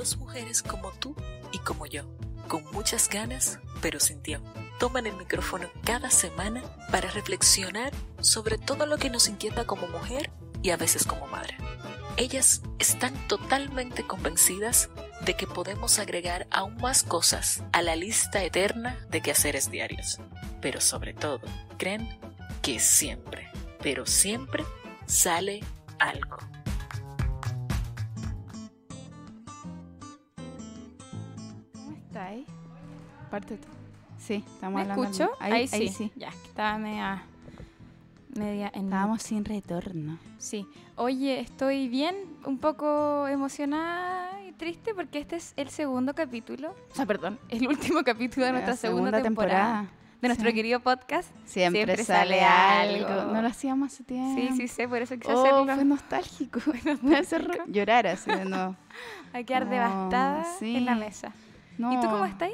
dos mujeres como tú y como yo, con muchas ganas, pero sin tiempo. Toman el micrófono cada semana para reflexionar sobre todo lo que nos inquieta como mujer y a veces como madre. Ellas están totalmente convencidas de que podemos agregar aún más cosas a la lista eterna de quehaceres diarios. Pero sobre todo, creen que siempre, pero siempre sale algo. Parte tú. Sí, estamos ¿Me hablando. escucho? al- Ahí, sí. Ahí sí. Ya, que estaba media, media en... Estábamos sin retorno. Sí. Oye, estoy bien, un poco emocionada y triste porque este es el segundo capítulo. O sea, perdón, el último capítulo de nuestra segunda, temporada, de nuestro Sí. querido podcast. Siempre, Siempre sale, sale algo. algo. No lo hacíamos hace tiempo. Sí, sí, sé, por eso quise Oh, fue nostálgico. Me hace llorar así de nuevo. Hay que quedar Oh, devastada sí. en la mesa. No. ¿Y tú cómo estás?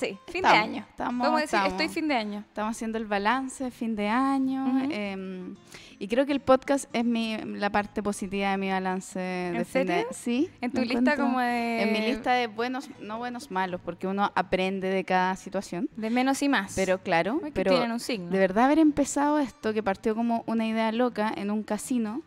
Sí, fin Estamos, de año. estamos, Podemos decir, estamos. estoy fin de año. Estamos haciendo el balance de fin de año. Em, y creo que el podcast es mi, la parte positiva de mi balance de fin de serio? Sí. En tu lista encuentro- como de... En mi lista de buenos, no buenos, malos, porque uno aprende de cada situación. De menos y más. Pero claro, Ay, que pero tienen un signo. de verdad haber empezado esto, que partió como una idea loca en un casino,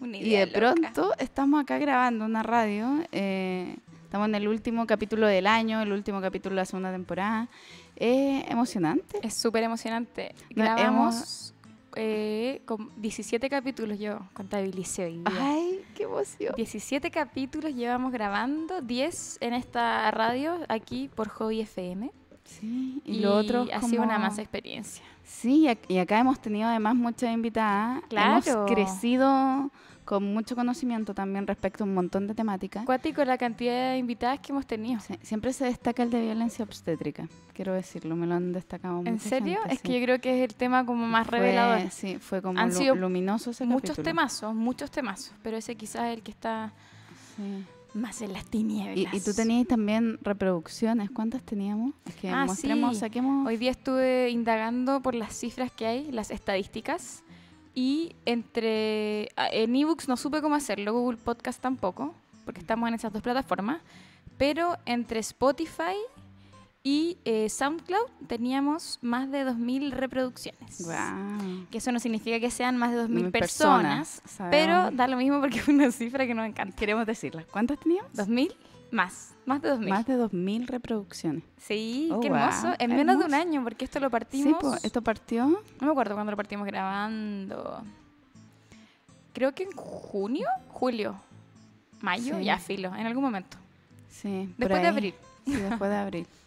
Una y idea de loca. pronto estamos acá grabando una radio. eh, estamos en el último capítulo del año, el último capítulo de la segunda temporada. Es emocionante. Es súper emocionante. Grabamos eh, con 17 capítulos, yo contabilicé hoy día. Ay, qué emoción. 17 capítulos llevamos grabando, 10 en esta radio, aquí por Hobby FM. Sí, y, lo otro ha como- sido una más experiencia. Sí, y y acá hemos tenido además muchas invitadas. Claro. Hemos crecido con mucho conocimiento también respecto a un montón de temáticas. Cuático la cantidad de invitadas que hemos tenido. Sí, siempre se destaca el de violencia obstétrica, quiero decirlo, me lo han destacado ¿En mucha serio? gente, es sí. que yo creo que es el tema como más Fue- revelador. Sí, fue como Han lu- sido luminoso ese Muchos capítulo. temazos, muchos temazos, pero ese quizás es el que está Sí. más en las Y, tinieblas. y tú tenías también reproducciones, ¿cuántas teníamos? Es que Ah, mostremos, sí. saquemos... Hoy día estuve indagando por las cifras que hay, las estadísticas, y entre ah, en ebooks no supe cómo hacerlo, Google Podcast tampoco, porque estamos en esas dos plataformas, pero entre Spotify y eh, SoundCloud teníamos más de 2.000 reproducciones. Guau. Que eso no significa que sean más de 2.000 2.000 personas, personas, pero da lo mismo porque es una cifra que nos encanta. Queremos decirlas. ¿Cuántas teníamos? ¿2.000? Más, más de 2.000. Más de 2.000 reproducciones. Sí, Oh, qué hermoso. En menos de un año, porque esto lo Sí, partimos... po, esto partió... No me acuerdo cuándo lo partimos grabando. Creo que en junio, julio, mayo, Sí. ya filo, en algún momento. Sí, Después de abril. Sí, después de abril.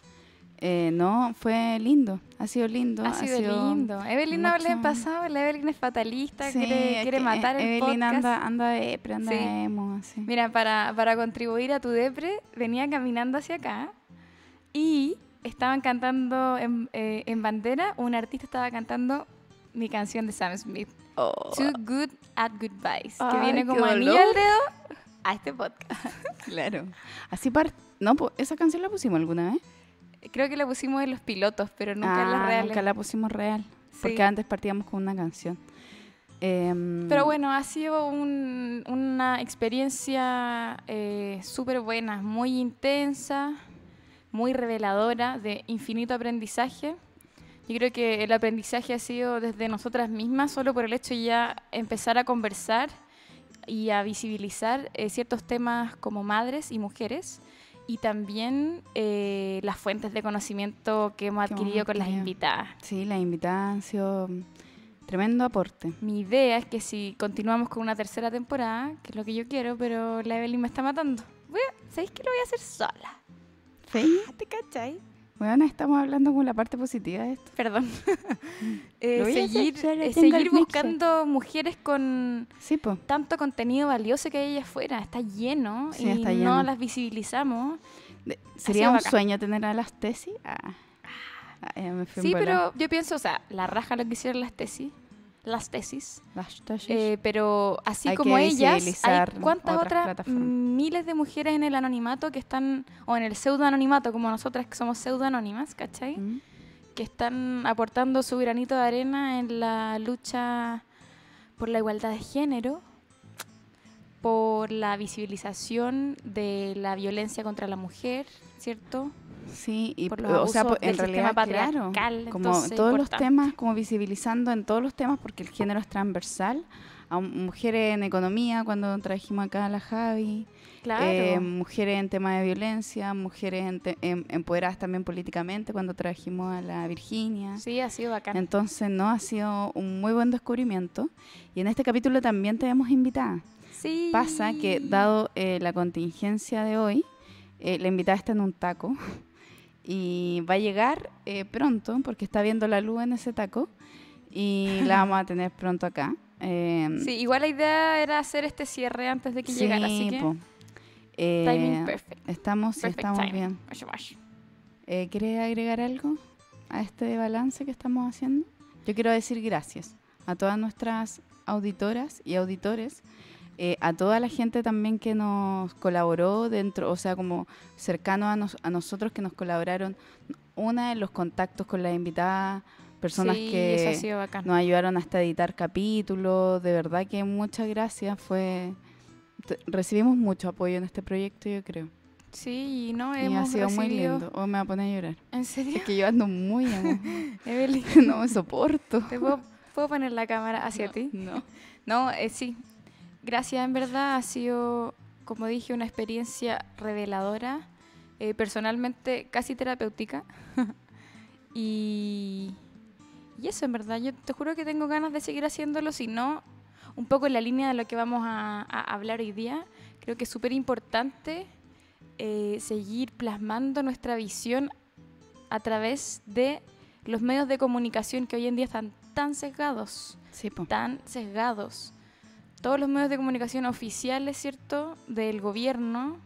Eh, no, fue lindo. Ha sido lindo. Ha sido lindo. Evelyn no hablé en pasado, la Evelyn es fatalista, Sí, quiere, quiere que matar el Evelyn podcast. anda, anda de anda Sí. emo, así. Mira, para, para contribuir a tu depre, venía caminando hacia acá y estaban cantando en, eh, en bandera, un artista estaba cantando mi canción de Sam Smith, Too Good at Goodbyes, que viene como anillo al dedo a este podcast. Claro. Así par... No, esa canción la pusimos alguna vez. Creo que la pusimos en los pilotos, pero nunca en las Ah, reales. Nunca la pusimos real. Sí. Porque antes partíamos con una canción. Em, Pero bueno, ha sido un- una experiencia eh, súper buena, muy intensa, muy reveladora, de infinito aprendizaje. Yo creo que el aprendizaje ha sido desde nosotras mismas, solo por el hecho de ya empezar a conversar y a visibilizar eh, ciertos temas como madres y mujeres. Y también eh, las fuentes de conocimiento que hemos adquirido con las invitadas. Sí, las invitadas han sido tremendo aporte. Mi idea es que si continuamos con una tercera temporada, que es lo que yo quiero, pero la Evelyn me está matando. ¿Sabéis que lo voy a hacer sola? ¿Sí? ¿Te cachai? Bueno, estamos hablando con la parte positiva de esto. Perdón. Eh, Lo voy a hacer seguir eh, seguir mixer. buscando mujeres con Sí, tanto contenido valioso que hay allá afuera. Está lleno Sí, y está no lleno. las visibilizamos. De- ¿Sería un bacán. sueño tener a las tesis? Ah. Ah, ya me fui en Sí, pero yo pienso, o sea, la raja lo que hicieron las tesis. Las tesis. Las tesis. Eh, pero así Hay como ellas, hay cuántas otras miles de mujeres en el anonimato que están, o en el pseudo anonimato, como nosotras que somos pseudo anónimas, ¿cachai? Mm. Que están aportando su granito de arena en la lucha por la igualdad de género. por la visibilización de la violencia contra la mujer, ¿cierto? Sí, y Por los o sea, en del realidad, claro, patriarcal, como entonces, todos los temas, como visibilizando en todos los temas, porque el género es transversal, a mujeres en economía, cuando trajimos acá a la Javi, Claro. eh, mujeres en temas de violencia, mujeres en te- em- empoderadas también políticamente, cuando trajimos a la Virginia. sí, ha sido bacán. Entonces, no, ha sido un muy buen descubrimiento. Y en este capítulo también te hemos invitada. sí. Pasa que, dado eh, la contingencia de hoy, eh, la invitada está en un taco y va a llegar eh, pronto porque está viendo la luz en ese taco y la vamos a tener pronto acá. Eh, Sí, igual la idea era hacer este cierre antes de que llegara, así que po. Eh, timing perfect. Estamos, sí, Perfect estamos timing. bien. Eh, ¿Quieres agregar algo a este balance que estamos haciendo? Yo quiero decir gracias a todas nuestras auditoras y auditores, eh, a toda la gente también que nos colaboró dentro, o sea, como cercano a, nos- a nosotros que nos colaboraron. Una de los contactos con la invitada, personas Sí, que nos ayudaron hasta editar capítulos. De verdad que muchas gracias. Fue recibimos mucho apoyo en este proyecto, yo creo. Sí, y no Y ha sido muy lindo. O me va a poner a llorar. ¿En serio? Es que yo ando muy. Evelyn, no me soporto. ¿te puedo, puedo poner la cámara hacia ti? No. No, eh, sí. Gracias, en verdad ha sido, como dije, una experiencia reveladora, eh, personalmente casi terapéutica. y, y eso, en verdad, yo te juro que tengo ganas de seguir haciéndolo, si no, un poco en la línea de lo que vamos a, a hablar hoy día. Creo que es súper importante eh, seguir plasmando nuestra visión a través de los medios de comunicación que hoy en día están tan sesgados Sí, tan sesgados. Todos los medios de comunicación oficiales, ¿cierto?, del gobierno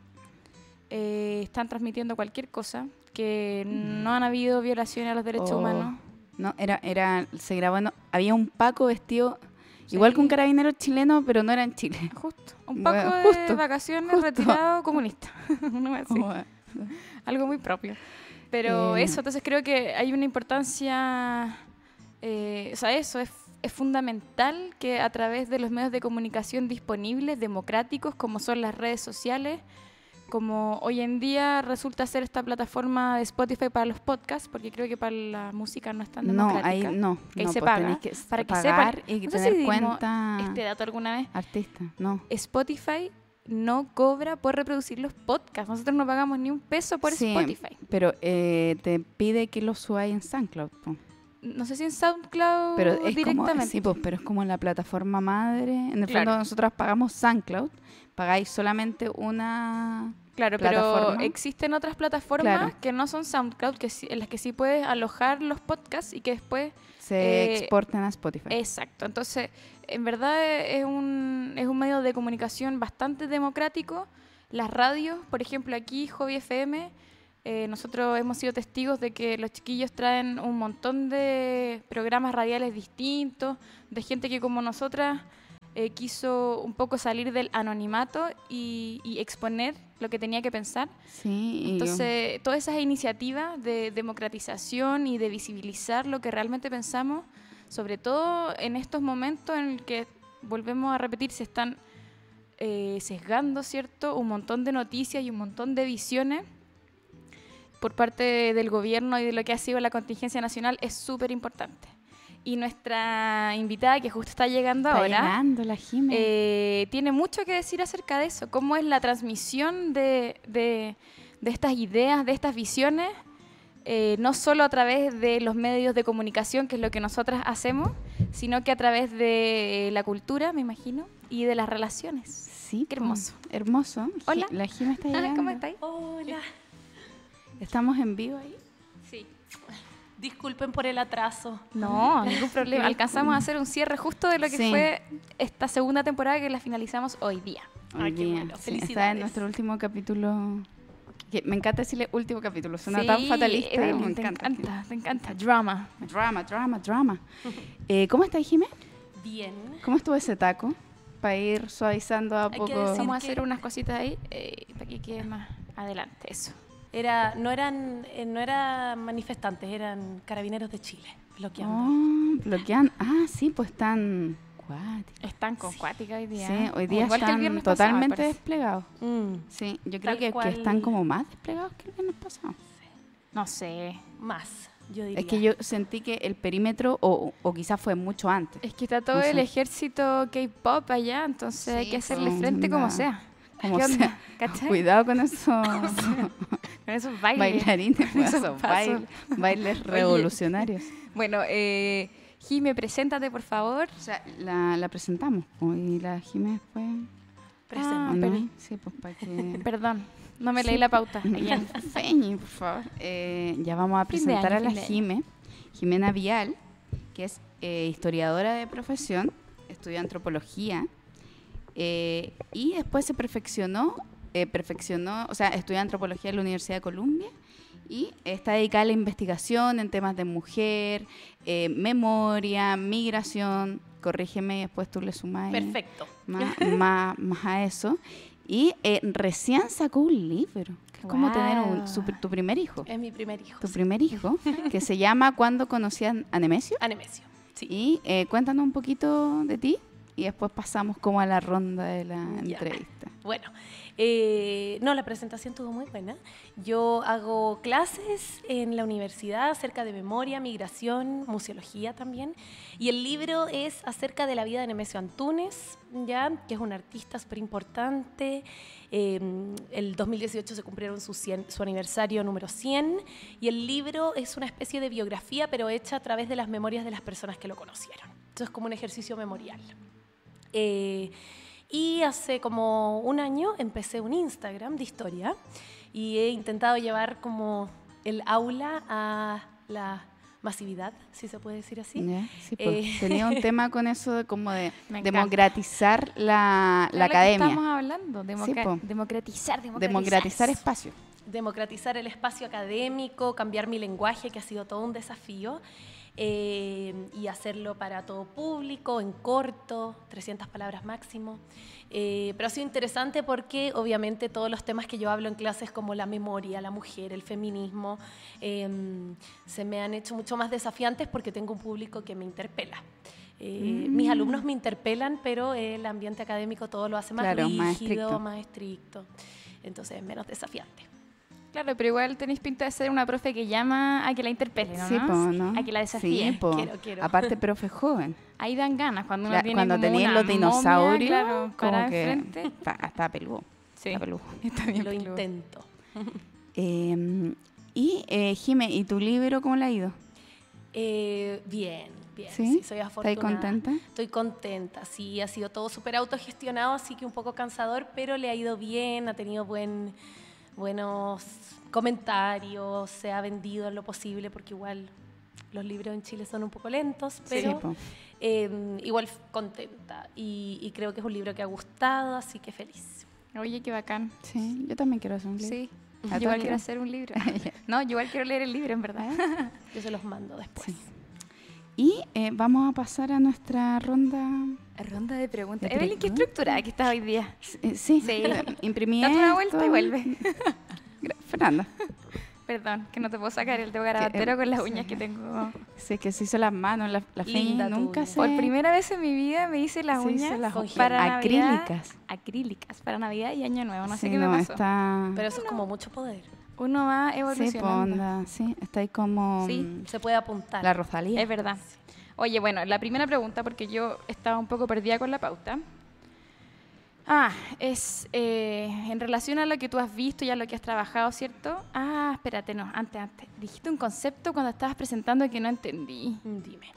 eh, están transmitiendo cualquier cosa, que no han habido violaciones a los derechos Oh. humanos. No, era, era, se grabó, no, había un Paco vestido igual que un carabinero chileno, pero no era en Chile. Justo. Un Bueno, poco de justo, vacaciones justo. retirado comunista. Algo muy propio. Pero Eh. eso, entonces creo que hay una importancia, eh, o sea, eso es, es fundamental que a través de los medios de comunicación disponibles, democráticos, como son las redes sociales, como hoy en día resulta ser esta plataforma de Spotify para los podcasts, porque creo que para la música no es tan no, democrática. ahí no. que ahí no, se pues paga, que para que sepan. y No sé tener si dimos cuenta Este dato alguna vez. artista. No. Spotify no cobra por reproducir los podcasts. Nosotros no pagamos ni un peso por Sí, Spotify. Pero eh, te pide que lo subáis en SoundCloud. po. No sé si en SoundCloud Pero es como, sí, pues, pero es como la plataforma madre. En el Claro. fondo nosotros pagamos SoundCloud, pagáis solamente una claro, pero existen otras plataformas Claro. que no son SoundCloud, que sí- en las que sí puedes alojar los podcasts y que después... se Eh, exportan a Spotify. Exacto. Entonces, en verdad es un, es un medio de comunicación bastante democrático. Las radios, por ejemplo, aquí, Hobby FM, eh, nosotros hemos sido testigos de que los chiquillos traen un montón de programas radiales distintos, de gente que como nosotras eh, quiso un poco salir del anonimato y, y exponer lo que tenía que pensar. sí, Entonces, todas esas iniciativas de democratización y de visibilizar lo que realmente pensamos, sobre todo en estos momentos en el que, volvemos a repetir, se están eh, sesgando, ¿cierto? Un montón de noticias y un montón de visiones por parte del gobierno y de lo que ha sido la contingencia nacional es súper importante. Y nuestra invitada, que justo está llegando está ahora, llegando la eh, tiene mucho que decir acerca de eso, cómo es la transmisión de, de- de estas ideas, de estas visiones, eh, no solo a través de los medios de comunicación, que es lo que nosotras hacemos, sino que a través de la cultura, me imagino, y de las relaciones. sí, qué hermoso. Hermoso. Hola. La Jime está llegando. ¿Cómo estáis? Hola. Estamos en vivo ahí. Sí. Disculpen por el atraso. No, ningún problema. Alcanzamos a hacer un cierre justo de lo que Sí. fue esta segunda temporada que la finalizamos hoy día. Ay, Hoy qué día. bueno. Sí, está en Felicidades. nuestro último capítulo. que me encanta decirle último capítulo. Suena Sí, tan fatalista. Evelyn, me te encanta. encanta, te encanta. Drama. Drama, drama, drama. Eh, ¿Cómo estás, Jime? Bien. ¿Cómo estuvo ese taco? Para ir suavizando a Hay que poco. decir- Vamos a que- hacer unas cositas ahí eh, para que quede más adelante. Eso. Era, no, eran, eh, no eran manifestantes, eran carabineros de Chile bloqueando. Oh, bloquean. Ah, sí, pues están cuáticas. Están con cuática hoy día. Sí, hoy día Igual que el están pasado, totalmente parece. desplegados. Mm, Sí, yo creo que, que cual. están como más desplegados que el viernes pasado. No sé. más, yo diría. Es que yo sentí que el perímetro, o, o quizás fue mucho antes. Es que está todo No el sé. ejército K-pop allá, entonces hay Sí, que hacerle frente como onda. sea. Como sea. ¿Cachai? Cuidado con esos Con esos bailes. bailarines, con Esos esos pasos. bail- bailes revolucionarios. Bueno, eh, Jime, preséntate, por favor. O sea, la, la presentamos y la Jiménez fue... Sí, pues para que... Perdón, no me Sí. leí la pauta. Feñi, por favor. Eh, ya vamos a presentar año, a la. Jime, Jimena Vial, que es eh, historiadora de profesión, estudió antropología eh, y después se perfeccionó, eh, perfeccionó, o sea, estudió antropología en la Universidad de Columbia y está dedicada a la investigación en temas de mujer, eh, memoria, migración, corrígeme y después tú le sumas Perfecto. más, más, más a eso. Y eh, recién sacó un libro, que es como tener un, su- tu primer hijo. Es mi primer hijo. Tu primer hijo, que se llama Cuando conocían a Nemesio. A Nemesio. Sí. Y eh, cuéntanos un poquito de ti y después pasamos como a la ronda de la Ya. entrevista. Bueno, eh, no, la presentación estuvo muy buena. Yo hago clases en la universidad acerca de memoria, migración, museología también. Y el libro es acerca de la vida de Nemesio Antunes, ¿ya? que es un artista súper importante. Eh, el 2018 se cumplieron su, 100 su aniversario número 100 y el libro es una especie de biografía, pero hecha a través de las memorias de las personas que lo conocieron. Entonces es como un ejercicio memorial. Eh, y hace como un año empecé un Instagram de historia y he intentado llevar como el aula a la masividad, si se puede decir así. Sí, pues, Eh. Tenía un tema con eso de como de democratizar la, la academia. Estamos hablando, po. democratizar, democratizar. Democratizar espacio. democratizar el espacio académico, cambiar mi lenguaje, que ha sido todo un desafío, eh, y hacerlo para todo público, en corto, 300 palabras máximo. Eh, pero ha sido interesante porque obviamente todos los temas que yo hablo en clases como la memoria, la mujer, el feminismo, eh, se me han hecho mucho más desafiantes porque tengo un público que me interpela. Eh, Mis alumnos me interpelan, pero el ambiente académico todo lo hace más Claro, rígido, más estricto. más estricto. Entonces es menos desafiante. Claro, pero igual tenéis pinta de ser una profe que llama a que la interpele, ¿no? Sí, po, ¿no? A que la desafíe. Sí. Quiero, quiero. Aparte, profe joven. Ahí dan ganas cuando uno La- tiene cuando como tenían los dinosaurios, momia, claro, como que enfrente. está, está peludo. Sí. Está peludo. Está bien Lo peludo. intento. Eh, y, eh, Jime, ¿y tu libro cómo le ha ido? Eh, bien, bien. ¿Sí? Sí, soy ¿Estás afortunada. contenta? Estoy contenta, sí, ha sido todo súper autogestionado, así que un poco cansador, pero le ha ido bien, ha tenido buen, buenos comentarios, se ha vendido en lo posible, porque igual los libros en Chile son un poco lentos, pero Sí, eh, igual contenta. Y, y creo que es un libro que ha gustado, así que feliz. Oye, qué bacán. Sí, yo también quiero hacer un libro. Sí. ¿A Yo igual quiero hacer un libro. no, yo igual quiero leer el libro, en verdad. Yo se los mando después. Sí. Y eh, vamos a pasar a nuestra ronda. Ronda de preguntas. Evelyn, qué preguntas. estructurada que estás hoy día. Eh, sí, Sí. imprimí Date una vuelta y vuelve. Fernanda, Perdón, que no te puedo sacar el dedo garabatero con las sí. uñas que tengo. sí, que se hizo las manos, la, la Linda nunca se... Por primera vez en mi vida me hice las se hizo uñas las para Navidad. acrílicas. Acrílicas, para Navidad y Año Nuevo. No sé Sí, qué me no, pasó. está... Pero eso es como mucho poder. Uno va Sí, evolucionando. onda, sí, está ahí como Sí. mm, Se puede apuntar. la Rosalía. Es verdad. Oye, bueno, la primera pregunta, porque yo estaba un poco perdida con la pauta. Ah, es eh, en relación a lo que tú has visto y a lo que has trabajado, ¿cierto? Ah, espérate, no, antes, antes. Dijiste un concepto cuando estabas presentando que no entendí. Dime.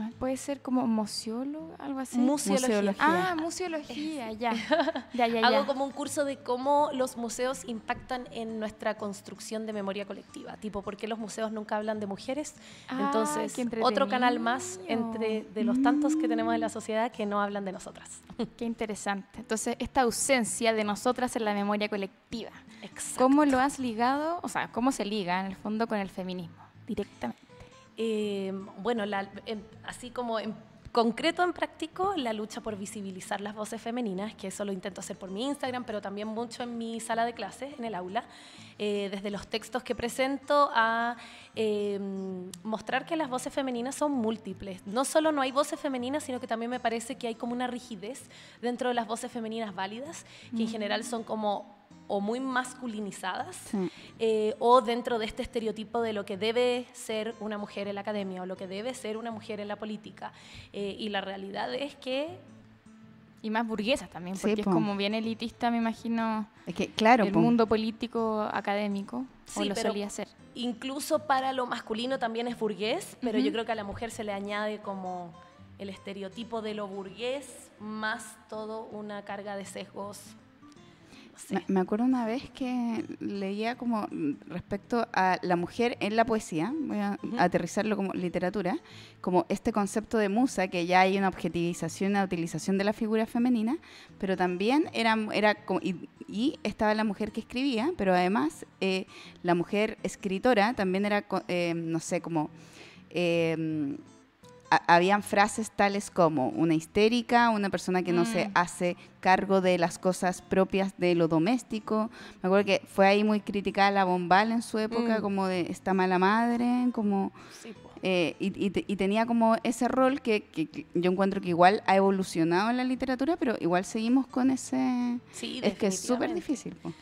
¿Cuál? ¿Puede ser como museólogo, algo así? Museología. Museología. Ah, museología, ya. Ya, ya, ya. Hago como un curso de cómo los museos impactan en nuestra construcción de memoria colectiva. Tipo, ¿por qué los museos nunca hablan de mujeres? Ah, Entonces, otro canal más entre de los tantos que tenemos en la sociedad que no hablan de nosotras. Qué interesante. Entonces, esta ausencia de nosotras en la memoria colectiva, Exacto. ¿cómo lo has ligado, o sea, cómo se liga en el fondo con el feminismo directamente? Eh, bueno, la- em, así como em- concreto en práctico la lucha por visibilizar las voces femeninas, que eso lo intento hacer por mi Instagram, pero también mucho en mi sala de clases, en el aula, eh, desde los textos que presento a eh, mostrar que las voces femeninas son múltiples. No solo no hay voces femeninas, sino que también me parece que hay como una rigidez dentro de las voces femeninas válidas, que en general son como o muy masculinizadas Sí. eh, o dentro de este estereotipo de lo que debe ser una mujer en la academia o lo que debe ser una mujer en la política. Eh, y la realidad es que Y más burguesas también, Sí, porque es po. como bien elitista, me imagino, Es que, claro, el po. mundo político académico, o Sí, lo pero- solía ser. incluso para lo masculino también es burgués, pero Ujú. yo creo que a la mujer se le añade como el estereotipo de lo burgués más todo una carga de sesgos. No sé. Me, acuerdo una vez que leía como respecto a la mujer en la poesía, voy a aterrizarlo como literatura, como este concepto de musa, que ya hay una objetivización, una utilización de la figura femenina, pero también era, era como, y, y estaba la mujer que escribía, pero además eh, la mujer escritora también era, eh, no sé, como... eh, habían frases tales como una histérica, una persona que no se Mm. hace cargo de las cosas propias de lo doméstico. Me acuerdo que fue ahí muy criticada la Bombal en su época, Mm. como de esta mala madre, como Sí, eh, y, y te- y tenía como ese rol que, que- que yo encuentro que igual ha evolucionado en la literatura, pero igual seguimos con ese... Sí, es que es súper difícil. po.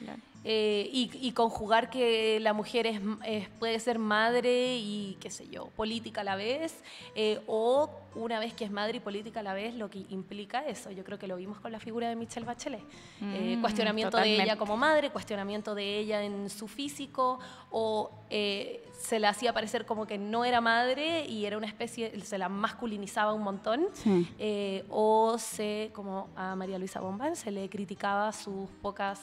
Eh, y, y conjugar que la mujer es, es- puede ser madre y, qué sé yo, política a la vez, eh, o una vez que es madre y política a la vez, lo que implica eso. Yo creo que lo vimos con la figura de Michelle Bachelet. Eh, Mm, cuestionamiento de ella como madre, cuestionamiento de ella en su físico, o se la hacía parecer como que no era madre y era una especie, se la masculinizaba un montón. Sí. O se, como a María Luisa Bombal, se le criticaba sus pocas,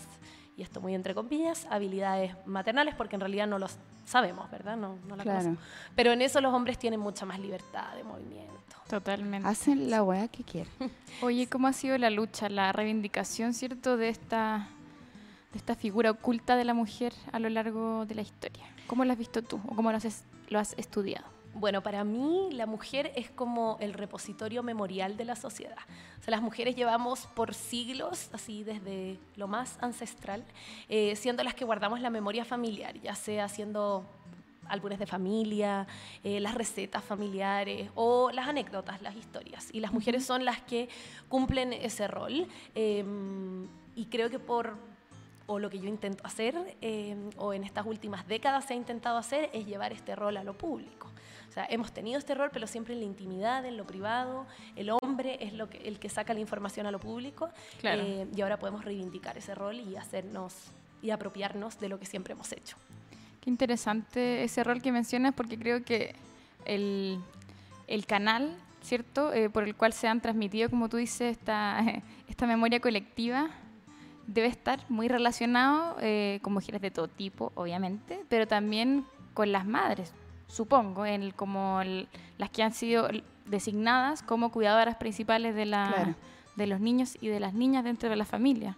y esto muy entre comillas, habilidades maternales, porque en realidad no los sabemos, ¿verdad? No, no la Claro. conocemos. Pero en eso los hombres tienen mucha más libertad de movimiento. Totalmente. Hacen la weá que quieren. Oye, ¿cómo ha sido la lucha, la reivindicación, cierto, de esta, de esta figura oculta de la mujer a lo largo de la historia? ¿Cómo la has visto tú o cómo lo has, lo has estudiado? Bueno, para mí la mujer es como el repositorio memorial de la sociedad. O sea, las mujeres llevamos por siglos, así desde lo más ancestral, eh, siendo las que guardamos la memoria familiar, ya sea haciendo álbumes de familia, eh, las recetas familiares o las anécdotas, las historias. Y las mujeres son las que cumplen ese rol. eh, y creo que por o lo que yo intento hacer, eh, o en estas últimas décadas se ha intentado hacer, es llevar este rol a lo público. Sea, hemos tenido este rol, pero siempre en la intimidad, en lo privado. El hombre es lo que, el que saca la información a lo público. Claro. eh, y ahora podemos reivindicar ese rol y hacernos y apropiarnos de lo que siempre hemos hecho. Qué interesante ese rol que mencionas porque creo que el, el canal, ¿cierto? Eh, por el cual se han transmitido, como tú dices, esta, esta memoria colectiva debe estar muy relacionado eh, con mujeres de todo tipo, obviamente, pero también con las madres, supongo, en el- como el- las que han sido designadas como cuidadoras principales de, la, Claro. de los niños y de las niñas dentro de la familia.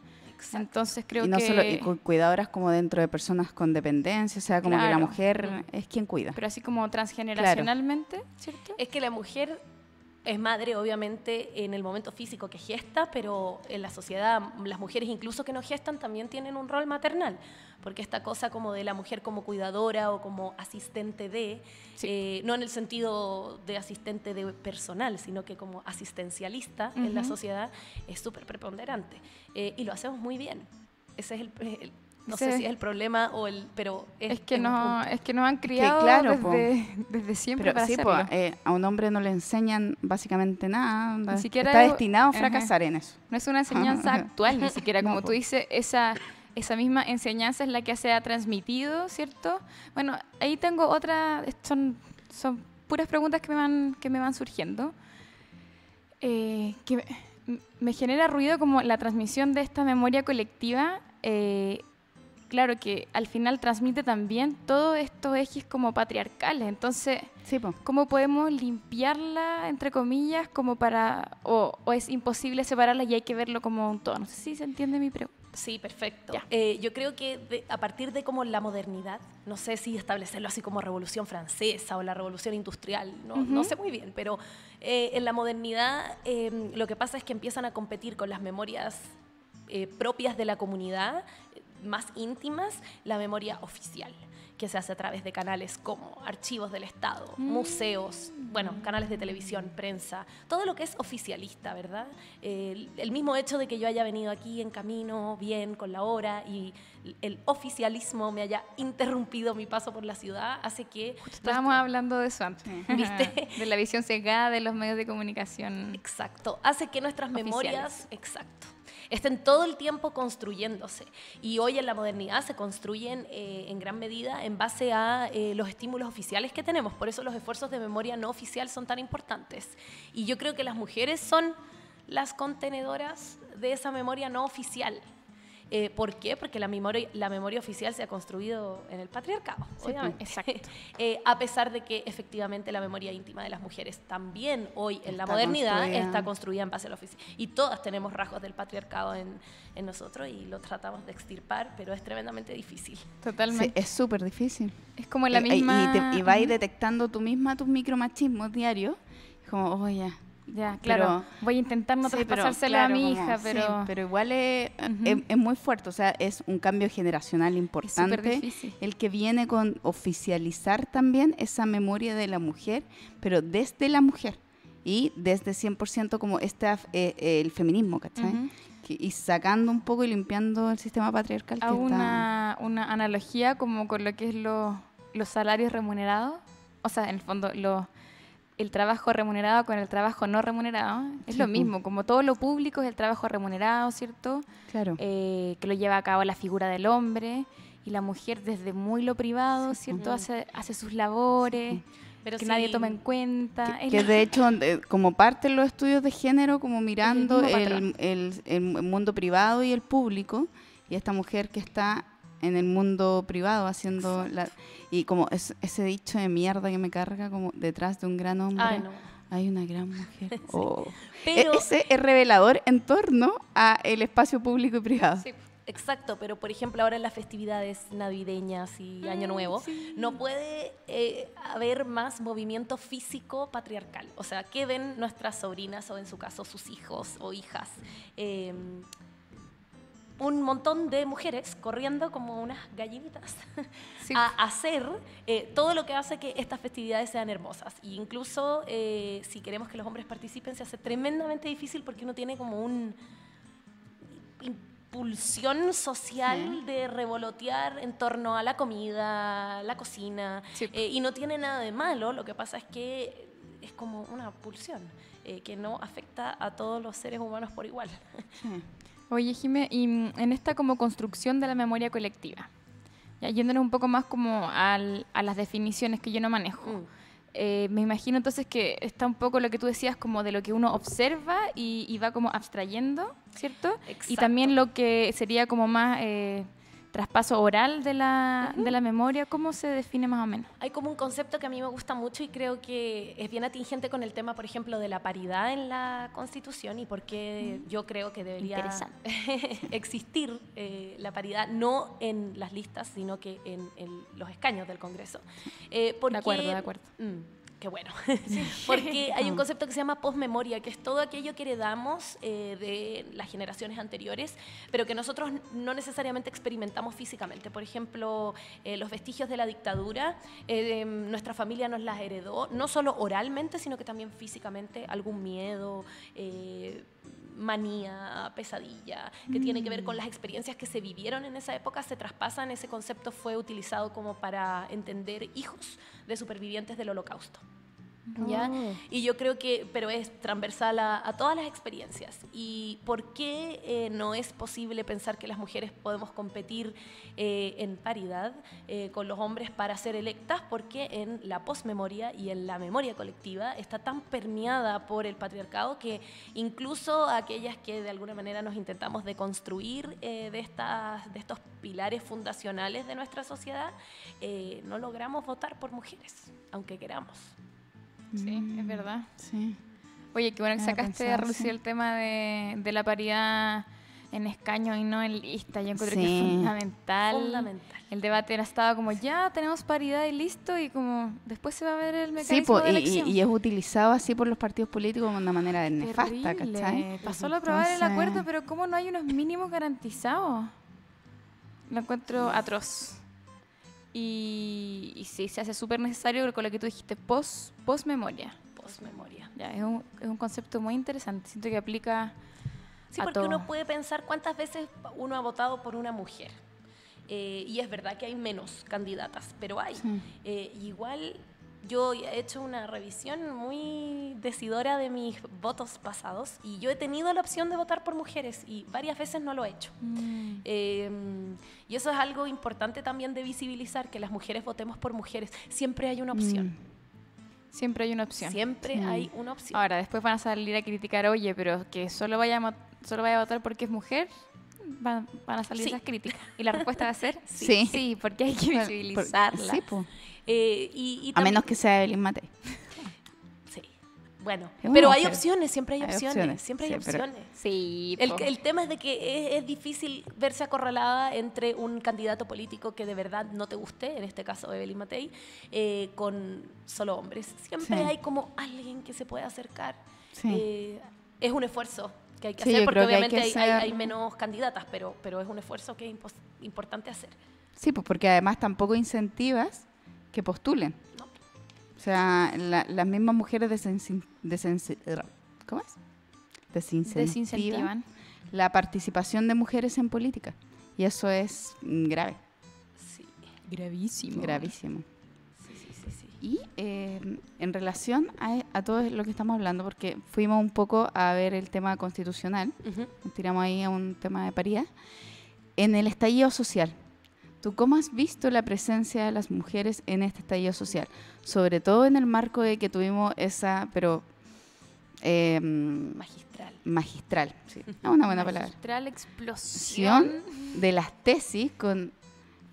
Entonces creo y no que... solo y cu- cuidadoras como dentro de personas con dependencia, o sea, como que la mujer Mm. es quien cuida. Pero así como transgeneracionalmente, ¿cierto? Es que la mujer es madre, obviamente, en el momento físico que gesta, pero en la sociedad, las mujeres incluso que no gestan también tienen un rol maternal, porque esta cosa como de la mujer como cuidadora o como asistente de, Sí. eh, no en el sentido de asistente de personal, sino que como asistencialista en la sociedad, es súper preponderante. Eh, y lo hacemos muy bien. Ese es el... el- no sé si es el problema o el... pero es, Es que, no, es que nos han criado claro, desde, desde siempre Pero para sí, hacerlo. eh, a un hombre no le enseñan básicamente nada. onda, siquiera está es- destinado a ajá. fracasar en eso. No es una enseñanza actual, ni siquiera, como tú dices, esa, esa misma enseñanza es la que se ha transmitido, ¿cierto? Bueno, ahí tengo otra, son, son puras preguntas que me van, que me van surgiendo. Eh, que me, me genera ruido como la transmisión de esta memoria colectiva. eh, claro que al final transmite también todos estos ejes como patriarcales. Entonces, Sí, pues. ¿Cómo podemos limpiarla, entre comillas, como para... o, o es imposible separarla y hay que verlo como un todo? No sé si se entiende mi pregunta. Sí, perfecto. Eh, yo creo que de- a partir de como la modernidad, no sé si establecerlo así como revolución francesa o la revolución industrial, no, no sé muy bien, pero eh, en la modernidad eh, lo que pasa es que empiezan a competir con las memorias eh, propias de la comunidad, más íntimas, la memoria oficial que se hace a través de canales como archivos del Estado, museos, bueno, canales de televisión, prensa, todo lo que es oficialista, ¿verdad? Eh, el, mismo hecho de que yo haya venido aquí en camino, bien, con la hora, y el oficialismo me haya interrumpido mi paso por la ciudad, hace que... Estábamos hablando de eso antes. ¿Viste? de la visión sesgada de los medios de comunicación. Exacto, hace que nuestras Oficiales. memorias, exacto, estén todo el tiempo construyéndose. Y hoy en la modernidad se construyen eh, en gran medida en base a eh, los estímulos oficiales que tenemos. Por eso los esfuerzos de memoria no oficial son tan importantes. Y yo creo que las mujeres son las contenedoras de esa memoria no oficial. Eh, ¿Por qué? Porque la memoria, la memoria oficial se ha construido en el patriarcado, obviamente. exacto. Eh, a pesar de que efectivamente la memoria íntima de las mujeres también hoy en la Está modernidad construida. está construida en base a la oficina. Y todas tenemos rasgos del patriarcado en, en nosotros y lo tratamos de extirpar, pero es tremendamente difícil. Sí, Totalmente. es súper difícil. es como la y- misma... Y, te- y vais Ujú. detectando tú misma tus micromachismos diarios. Como, oh, ya. Ya, claro. pero- Voy a intentar no Sí, pero, traspasárselo claro, a mi como- hija, sí, pero... pero igual es, Ujú. es, es muy fuerte. O sea, es un cambio generacional importante. difícil. El que viene con oficializar también esa memoria de la mujer, pero desde la mujer. Y desde 100% como esta, eh, eh, el feminismo, ¿cachai? Ujú. Que- y sacando un poco y limpiando el sistema patriarcal. que Hago está- una, una analogía como con lo que es los, los salarios remunerados. O sea, en el fondo, los el trabajo remunerado con el trabajo no remunerado. Es Sí, lo mismo, como todo lo público es el trabajo remunerado, ¿cierto? Claro. Eh, que lo lleva a cabo la figura del hombre y la mujer desde muy lo privado, ¿cierto? Ujú. Hace, hace sus labores, Pero que sí, nadie toma en cuenta. Que, de hecho, eh, como parte de los estudios de género, como mirando el mundo privado y el público, y esta mujer que está en el mundo privado haciendo la... Y como es- ese dicho de mierda que me carga, como detrás de un gran hombre Ay, no. hay una gran mujer. Oh. Pero- E- Ese es revelador en torno a el espacio público y privado. Sí. Exacto, pero por ejemplo ahora en las festividades navideñas y Año Nuevo no puede eh, haber más movimiento físico patriarcal. O sea, ¿qué ven nuestras sobrinas o en su caso sus hijos o hijas? Eh, un montón de mujeres corriendo como unas gallinitas Sí. a hacer eh, todo lo que hace que estas festividades sean hermosas. E incluso eh, si queremos que los hombres participen se hace tremendamente difícil porque uno tiene como un impulsión social de revolotear en torno a la comida, la cocina, Sí. eh, y no tiene nada de malo, lo que pasa es que es como una pulsión que no afecta a todos los seres humanos por igual. Oye, Jimé, y mm, en esta como construcción de la memoria colectiva, ya yéndonos un poco más como al- a las definiciones que yo no manejo, Mm. eh, me imagino entonces que está un poco lo que tú decías como de lo que uno observa y, y va como abstrayendo, ¿cierto? Y Exacto. también lo que sería como más eh, traspaso oral de la, de la memoria, ¿cómo se define más o menos? Hay como un concepto que a mí me gusta mucho y creo que es bien atingente con el tema, por ejemplo, de la paridad en la Constitución y por qué yo creo que debería existir eh, la paridad no en las listas, sino que en, en los escaños del Congreso. Eh, porque- acuerdo, de acuerdo. Mm, qué bueno. porque hay un concepto que se llama posmemoria, que es todo aquello que heredamos eh, de las generaciones anteriores, pero que nosotros no necesariamente experimentamos físicamente. Por ejemplo, eh, los vestigios de la dictadura, eh, em, nuestra familia nos las heredó, no solo oralmente, sino que también físicamente, algún miedo. Manía, pesadilla, que tiene que ver con las experiencias que se vivieron en esa época, se traspasan, ese concepto fue utilizado como para entender hijos de supervivientes del holocausto. ¿Ya? Y yo creo que, pero es transversal a, a todas las experiencias. ¿Y por qué eh, no es posible pensar que las mujeres podemos competir eh, en paridad eh, con los hombres para ser electas? Porque en la posmemoria y en la memoria colectiva está tan permeada por el patriarcado que incluso aquellas que de alguna manera nos intentamos deconstruir eh, de, estas, de estos pilares fundacionales de nuestra sociedad, eh, no logramos votar por mujeres, aunque queramos. Sí, es verdad. Sí. Oye, qué bueno que sacaste a pensar, relucir sí. el tema de, de la paridad en escaño y no en lista. Yo encuentro que Sí. es fundamental. Fundamental. El debate era estaba como ya tenemos paridad y listo y como después se va a ver el Sí, mecanismo po, de y, y- elección. y es utilizado así por los partidos políticos de una manera nefasta, Terrible. ¿cachai? Pasó a aprobar el acuerdo, pero ¿cómo no hay unos mínimos garantizados? Lo encuentro atroz. Y, y sí, se hace súper necesario con lo que tú dijiste, post, post memoria. Post memoria. Ya, es, un, es un concepto muy interesante. Siento que aplica Sí, a porque todo. uno puede pensar cuántas veces uno ha votado por una mujer. Eh, y es verdad que hay menos candidatas, pero hay. Sí. Eh, igual yo he hecho una revisión muy decidora de mis votos pasados y yo he tenido la opción de votar por mujeres y varias veces no lo he hecho. Mm, Eh, y eso es algo importante también de visibilizar, que las mujeres votemos por mujeres. Siempre hay una opción. Siempre hay una opción. Siempre Sí. hay una opción. Ahora, después van a salir a criticar, oye, pero que solo vaya a, solo vaya a votar porque es mujer, van, van a salir Sí. esas críticas. Y la respuesta va a ser Sí. sí, porque hay que Por- por- visibilizarla. Sí, po. Eh, y, y a menos que sea Evelyn Matei. Sí. Bueno, pero hay opciones, siempre hay, Hay opciones, opciones, siempre hay sí, pero- opciones. Sí, El, el tema es de que es, es difícil verse acorralada entre un candidato político que de verdad no te guste, en este caso Evelyn Matei, eh, con solo hombres. Siempre Sí. hay como alguien que se puede acercar. Sí. Eh, es un esfuerzo que hay que Sí, hacer porque hay obviamente que hay, hay- hacer- hay menos candidatas, pero, pero es un esfuerzo que es importante hacer. Sí, pues porque además tampoco incentivas que postulen. No. O sea, la- las mismas mujeres desensi- desensi- ¿cómo es? Desincentivan desincentivan. la participación de mujeres en política. Y eso es grave, Sí, Gravísimo. gravísimo. sí, sí, sí. sí. Y eh, en relación a, a todo lo que estamos hablando, porque fuimos un poco a ver el tema constitucional, Ujú. nos tiramos ahí a un tema de paridad, en el estallido social. ¿Tú cómo has visto la presencia de las mujeres en este estallido social? Sobre todo en el marco de que tuvimos esa, pero eh, Magistral. magistral, sí, es una buena palabra, Magistral explosión. de las tesis con...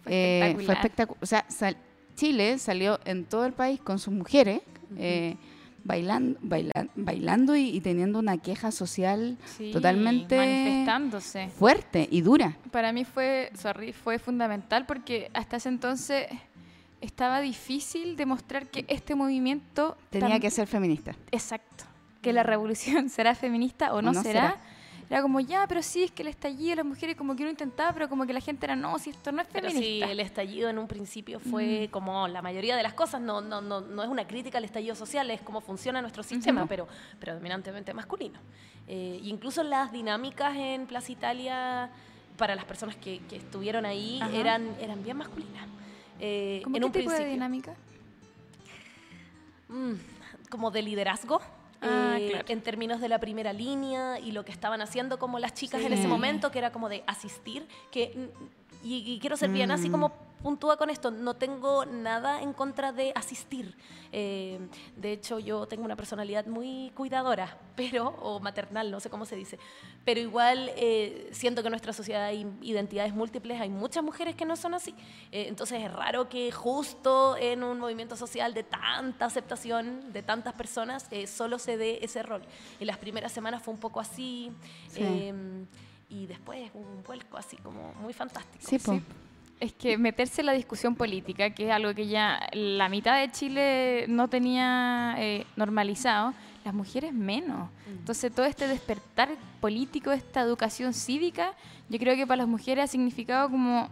Fue eh, fue espectacular. O sea, sal- Chile salió en todo el país con sus mujeres eh, bailando, bailan- bailando y, y teniendo una queja social Sí, totalmente manifestándose. fuerte y dura. Para mí fue, sorry, fue fundamental porque hasta ese entonces estaba difícil demostrar que este movimiento Tenía que ser feminista. exacto que la revolución será feminista o no, no será. será. Era como ya, pero sí es que el estallido las mujeres como que uno intentaba, pero como que la gente era no, si esto no es Pero sí, feminista. el estallido en un principio Mm. fue como la mayoría de las cosas, no, no, no, no es una crítica al estallido social, es cómo funciona nuestro sistema, pero predominantemente masculino. Eh, incluso las dinámicas en Plaza Italia, para las personas que, que estuvieron ahí, Ajá. eran, eran bien masculinas. Eh, ¿Cómo en qué un tipo de dinámica? Mm, como de liderazgo. Ah, eh, claro. En términos de la primera línea y lo que estaban haciendo como las chicas en ese momento, que era como de asistir, que, y, y quiero ser bien así Mm. como puntúa con esto, no tengo nada en contra de asistir. Eh, de hecho, yo tengo una personalidad muy cuidadora, pero, o maternal, no sé cómo se dice, pero igual eh, siento que en nuestra sociedad hay identidades múltiples, hay muchas mujeres que no son así. Eh, entonces es raro que justo en un movimiento social de tanta aceptación de tantas personas eh, solo se dé ese rol. En las primeras semanas fue un poco así. Sí. Y después hubo un vuelco así como muy fantástico. Sí. Sí. Es que meterse en la discusión política, que es algo que ya la mitad de Chile no tenía eh, normalizado, las mujeres menos. Entonces todo este despertar político, esta educación cívica, yo creo que para las mujeres ha significado como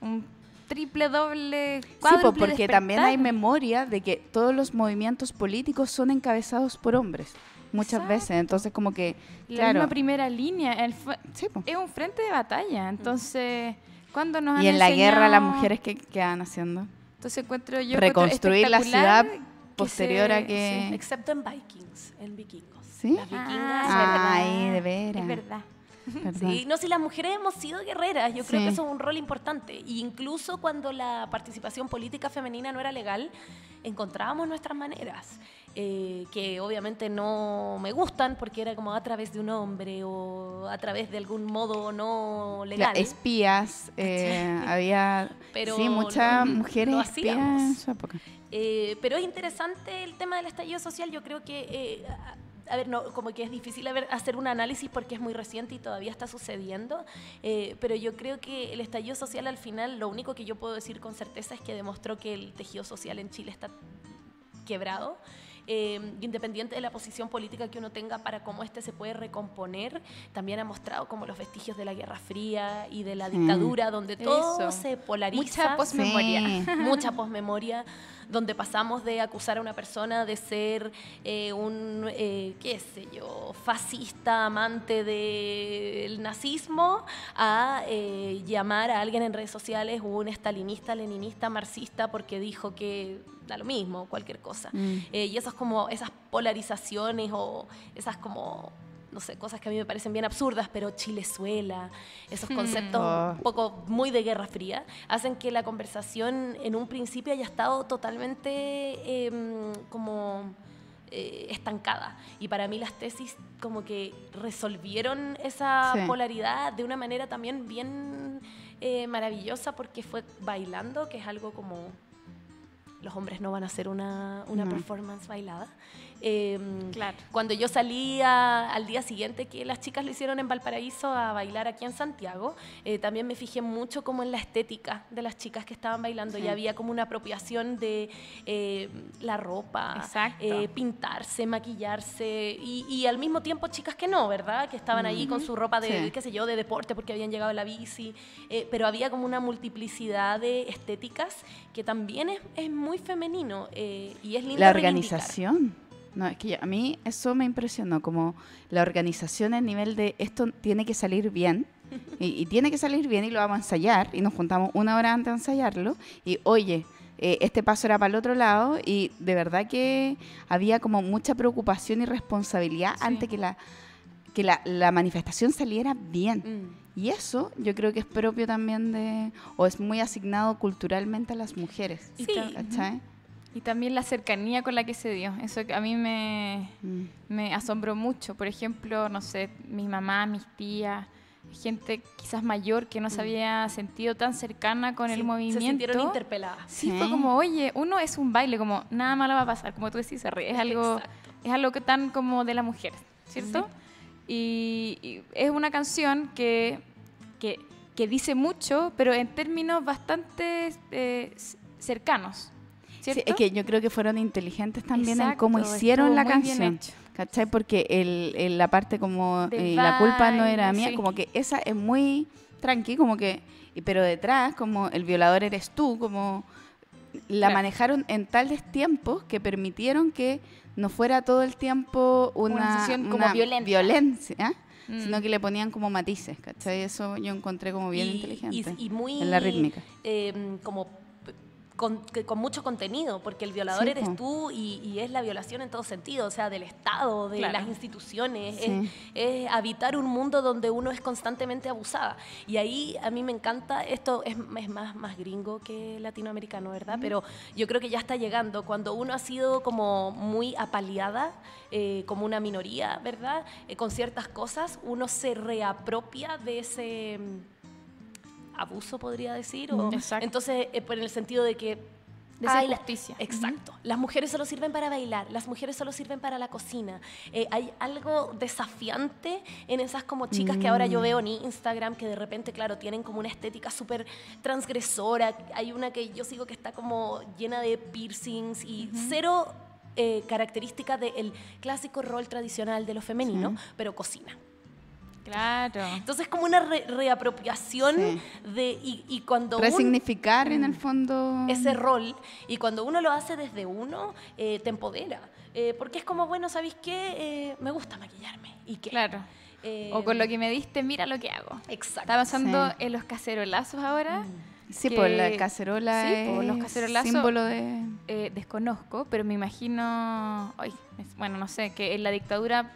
un triple, doble, Sí, cuádruple porque también hay despertar. memoria de que todos los movimientos políticos son encabezados por hombres, muchas Exacto. veces. Entonces, como que, La claro, misma primera línea, el sí, es un frente de batalla. Entonces, cuando nos han y en la guerra las enseñado- mujeres que quedan haciendo Entonces encuentro yo reconstruir la ciudad que posterior se- a que- sí. Excepto en Vikings, en vikingos. ¿Sí? Las vikingas. Ah, Ay, de veras. Es verdad. ¿verdad? Sí, no, si las mujeres hemos sido guerreras, yo creo Sí. que eso es un rol importante. Y incluso cuando la participación política femenina no era legal, encontrábamos nuestras maneras, eh, que obviamente no me gustan porque era como a través de un hombre o a través de algún modo no legal. espías, eh, había Pero sí, muchas mujeres espías en su época. Eh, pero es interesante el tema del estallido social. Yo creo que eh, a ver, no, como que es difícil hacer un análisis porque es muy reciente y todavía está sucediendo, eh, pero yo creo que el estallido social al final, lo único que yo puedo decir con certeza es que demostró que el tejido social en Chile está quebrado. Eh, independiente de la posición política que uno tenga para cómo este se puede recomponer, también ha mostrado como los vestigios de la Guerra Fría y de la Sí. dictadura, donde todo Eso. se polariza Mucha posmemoria. Sí. mucha posmemoria, donde pasamos de acusar a una persona de ser eh, un, eh, qué sé yo, fascista, amante del nazismo, a eh, llamar a alguien en redes sociales un estalinista, leninista, marxista, porque dijo que da lo mismo, cualquier cosa. Mm. Eh, y esas como, esas polarizaciones o esas como no sé, cosas que a mí me parecen bien absurdas, pero Chilezuela, esos conceptos Oh. un poco muy de Guerra Fría, hacen que la conversación en un principio haya estado totalmente em, como eh, estancada. Y para mí las tesis como que resolvieron esa Sí. polaridad de una manera también bien eh, maravillosa porque fue bailando, que es algo como los hombres no van a hacer una, una No. performance bailada. Em, Claro. cuando yo salía al día siguiente que las chicas lo hicieron en Valparaíso a bailar aquí en Santiago, eh, también me fijé mucho como en la estética de las chicas que estaban bailando Sí. y había como una apropiación de eh, la ropa, eh, pintarse, maquillarse y, y al mismo tiempo chicas que no, ¿verdad? Que estaban ahí con su ropa de, Sí. qué sé yo, de deporte porque habían llegado a la bici, pero había como una multiplicidad de estéticas que también es, es muy femenino eh, y es lindo La reivindicar. No, es que yo- a mí eso me impresionó, como la organización a nivel de esto tiene que salir bien, y, y tiene que salir bien y lo vamos a ensayar, y nos juntamos una hora antes de ensayarlo, y oye, eh, este paso era para el otro lado, y de verdad que había como mucha preocupación y responsabilidad Sí. ante que la que la, la manifestación saliera bien. Mm. Y eso yo creo que es propio también de, o es muy asignado culturalmente a las mujeres. Sí. ¿Cachai? Y también la cercanía con la que se dio. Eso a mí me, Mm. me asombró mucho. Por ejemplo, no sé, mi mamá, mis tías, gente quizás mayor que no se había sentido tan cercana con Sí, el movimiento. Se sintieron interpeladas. Sí, fue como, oye, uno es un baile, como nada malo va a pasar, como tú decís, se ríe, es algo, Exacto. es algo que tan como de la mujer, ¿cierto? Y, y es una canción que, que, que dice mucho, pero en términos bastante eh, cercanos, ¿cierto? Sí, es que yo creo que fueron inteligentes también en cómo Exacto, hicieron la canción. ¿Cachai? Porque el, el- la parte como eh, la culpa no era mía, sí. como que esa es muy tranqui, como que, pero detrás, como el violador eres tú, como la Claro. manejaron en tales tiempos que permitieron que no fuera todo el tiempo una, Una sesión como una violenta. violencia, Mm. sino que le ponían como matices, ¿cachai? Eso yo encontré como bien y, inteligente y- y muy en la rítmica. eh, como con, mucho contenido, porque el violador Sí, eres tú y, y es la violación en todo sentido, o sea, del Estado, de Claro. las instituciones, Sí. es, es habitar un mundo donde uno es constantemente abusada. Y ahí a mí me encanta, esto es, es más, más gringo que latinoamericano, ¿verdad? Pero yo creo que ya está llegando, cuando uno ha sido como muy apaleada, eh, como una minoría, ¿verdad? Eh, con ciertas cosas, uno se reapropia de ese abuso, podría decir. o- Mm, exacto. entonces, eh, por el sentido de que... De esa ay, la- justicia. Exacto. Las mujeres solo sirven para bailar, las mujeres solo sirven para la cocina. Eh, hay algo desafiante en esas como chicas que ahora yo Mm. veo en Instagram que de repente, claro, tienen como una estética súper transgresora. Hay una que yo sigo que está como llena de piercings y cero eh, características del clásico rol tradicional de lo femenino, pero cocina. Claro. Entonces como una re- reapropiación Sí. de y, y cuando un- Resignificar en el fondo ese rol y cuando uno lo hace desde uno eh, te empodera Eh, porque es como bueno sabéis qué Eh, me gusta maquillarme y qué Claro. Eh, O con lo que me diste, mira lo que hago. exacto Estaba pensando Sí. en los cacerolazos ahora. Sí, que- pues la cacerola sí, es pues, los cacerolazos- símbolo de... Eh, desconozco, pero me imagino, ay, bueno, no sé, que en la dictadura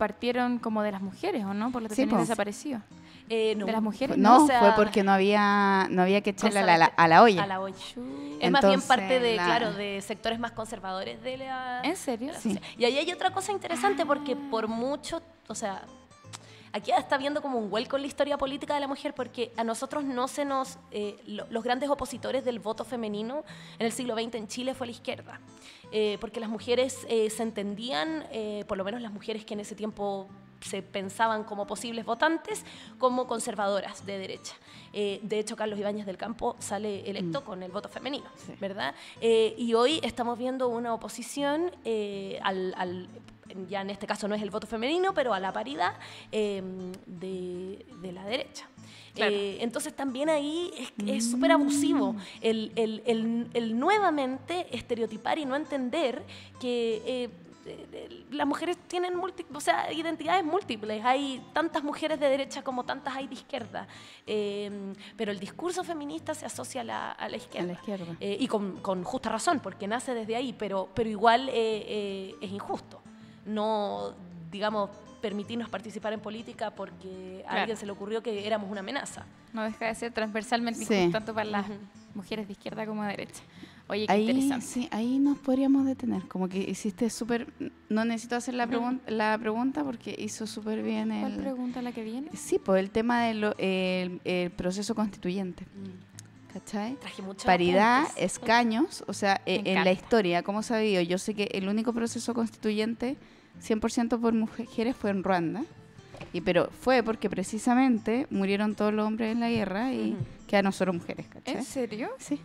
partieron como de las mujeres, ¿o no? Por lo que Sí, desaparecido. Eh, no, De las mujeres. No, o sea, fue porque no había, no había que echarle a la, a la olla. a la olla. es más bien Entonces, parte de la- claro de sectores más conservadores de la ¿En serio? la Sí. y ahí hay otra cosa interesante porque por mucho o sea aquí está viendo como un vuelco en la historia política de la mujer porque a nosotros no se nos... eh, lo- los grandes opositores del voto femenino en el siglo XX en Chile fue la izquierda. Eh, porque las mujeres eh, se entendían, eh, por lo menos las mujeres que en ese tiempo se pensaban como posibles votantes, como conservadoras de derecha. Eh, de hecho, Carlos Ibáñez del Campo sale electo con el voto femenino, Sí. ¿verdad? Eh, y hoy estamos viendo una oposición eh, al, al- ya en este caso no es el voto femenino, pero a la paridad eh, de, de la derecha. Claro. Eh, entonces también ahí es- súper abusivo el, el- el- el nuevamente estereotipar y no entender que eh, las mujeres tienen múlti- o sea, identidades múltiples. Hay tantas mujeres de derecha como tantas hay de izquierda. Eh, pero el discurso feminista se asocia a la, a la izquierda. izquierda. Eh, y con, con justa razón, porque nace desde ahí, pero, pero igual eh, es injusto. No, digamos, permitirnos participar en política porque a alguien se le ocurrió que éramos una amenaza. No deja de ser transversalmente Sí. injusto tanto para las mujeres de izquierda como de derecha. Oye, qué Ahí, interesante. sí, ahí nos podríamos detener. Como que hiciste súper. No necesito hacer la, pregun- la pregunta porque hizo súper bien ¿Cuál el. pregunta la que viene? Sí, pues el tema del proceso constituyente. ¿Cachai? Traje Paridad, escaños, o sea, eh, en la historia, ¿cómo se ha vivido? Yo sé que el único proceso constituyente 100% por mujeres fue en Ruanda, y, pero fue porque precisamente murieron todos los hombres en la guerra y Ujú. quedaron solo mujeres, ¿cachai? ¿En serio? Sí.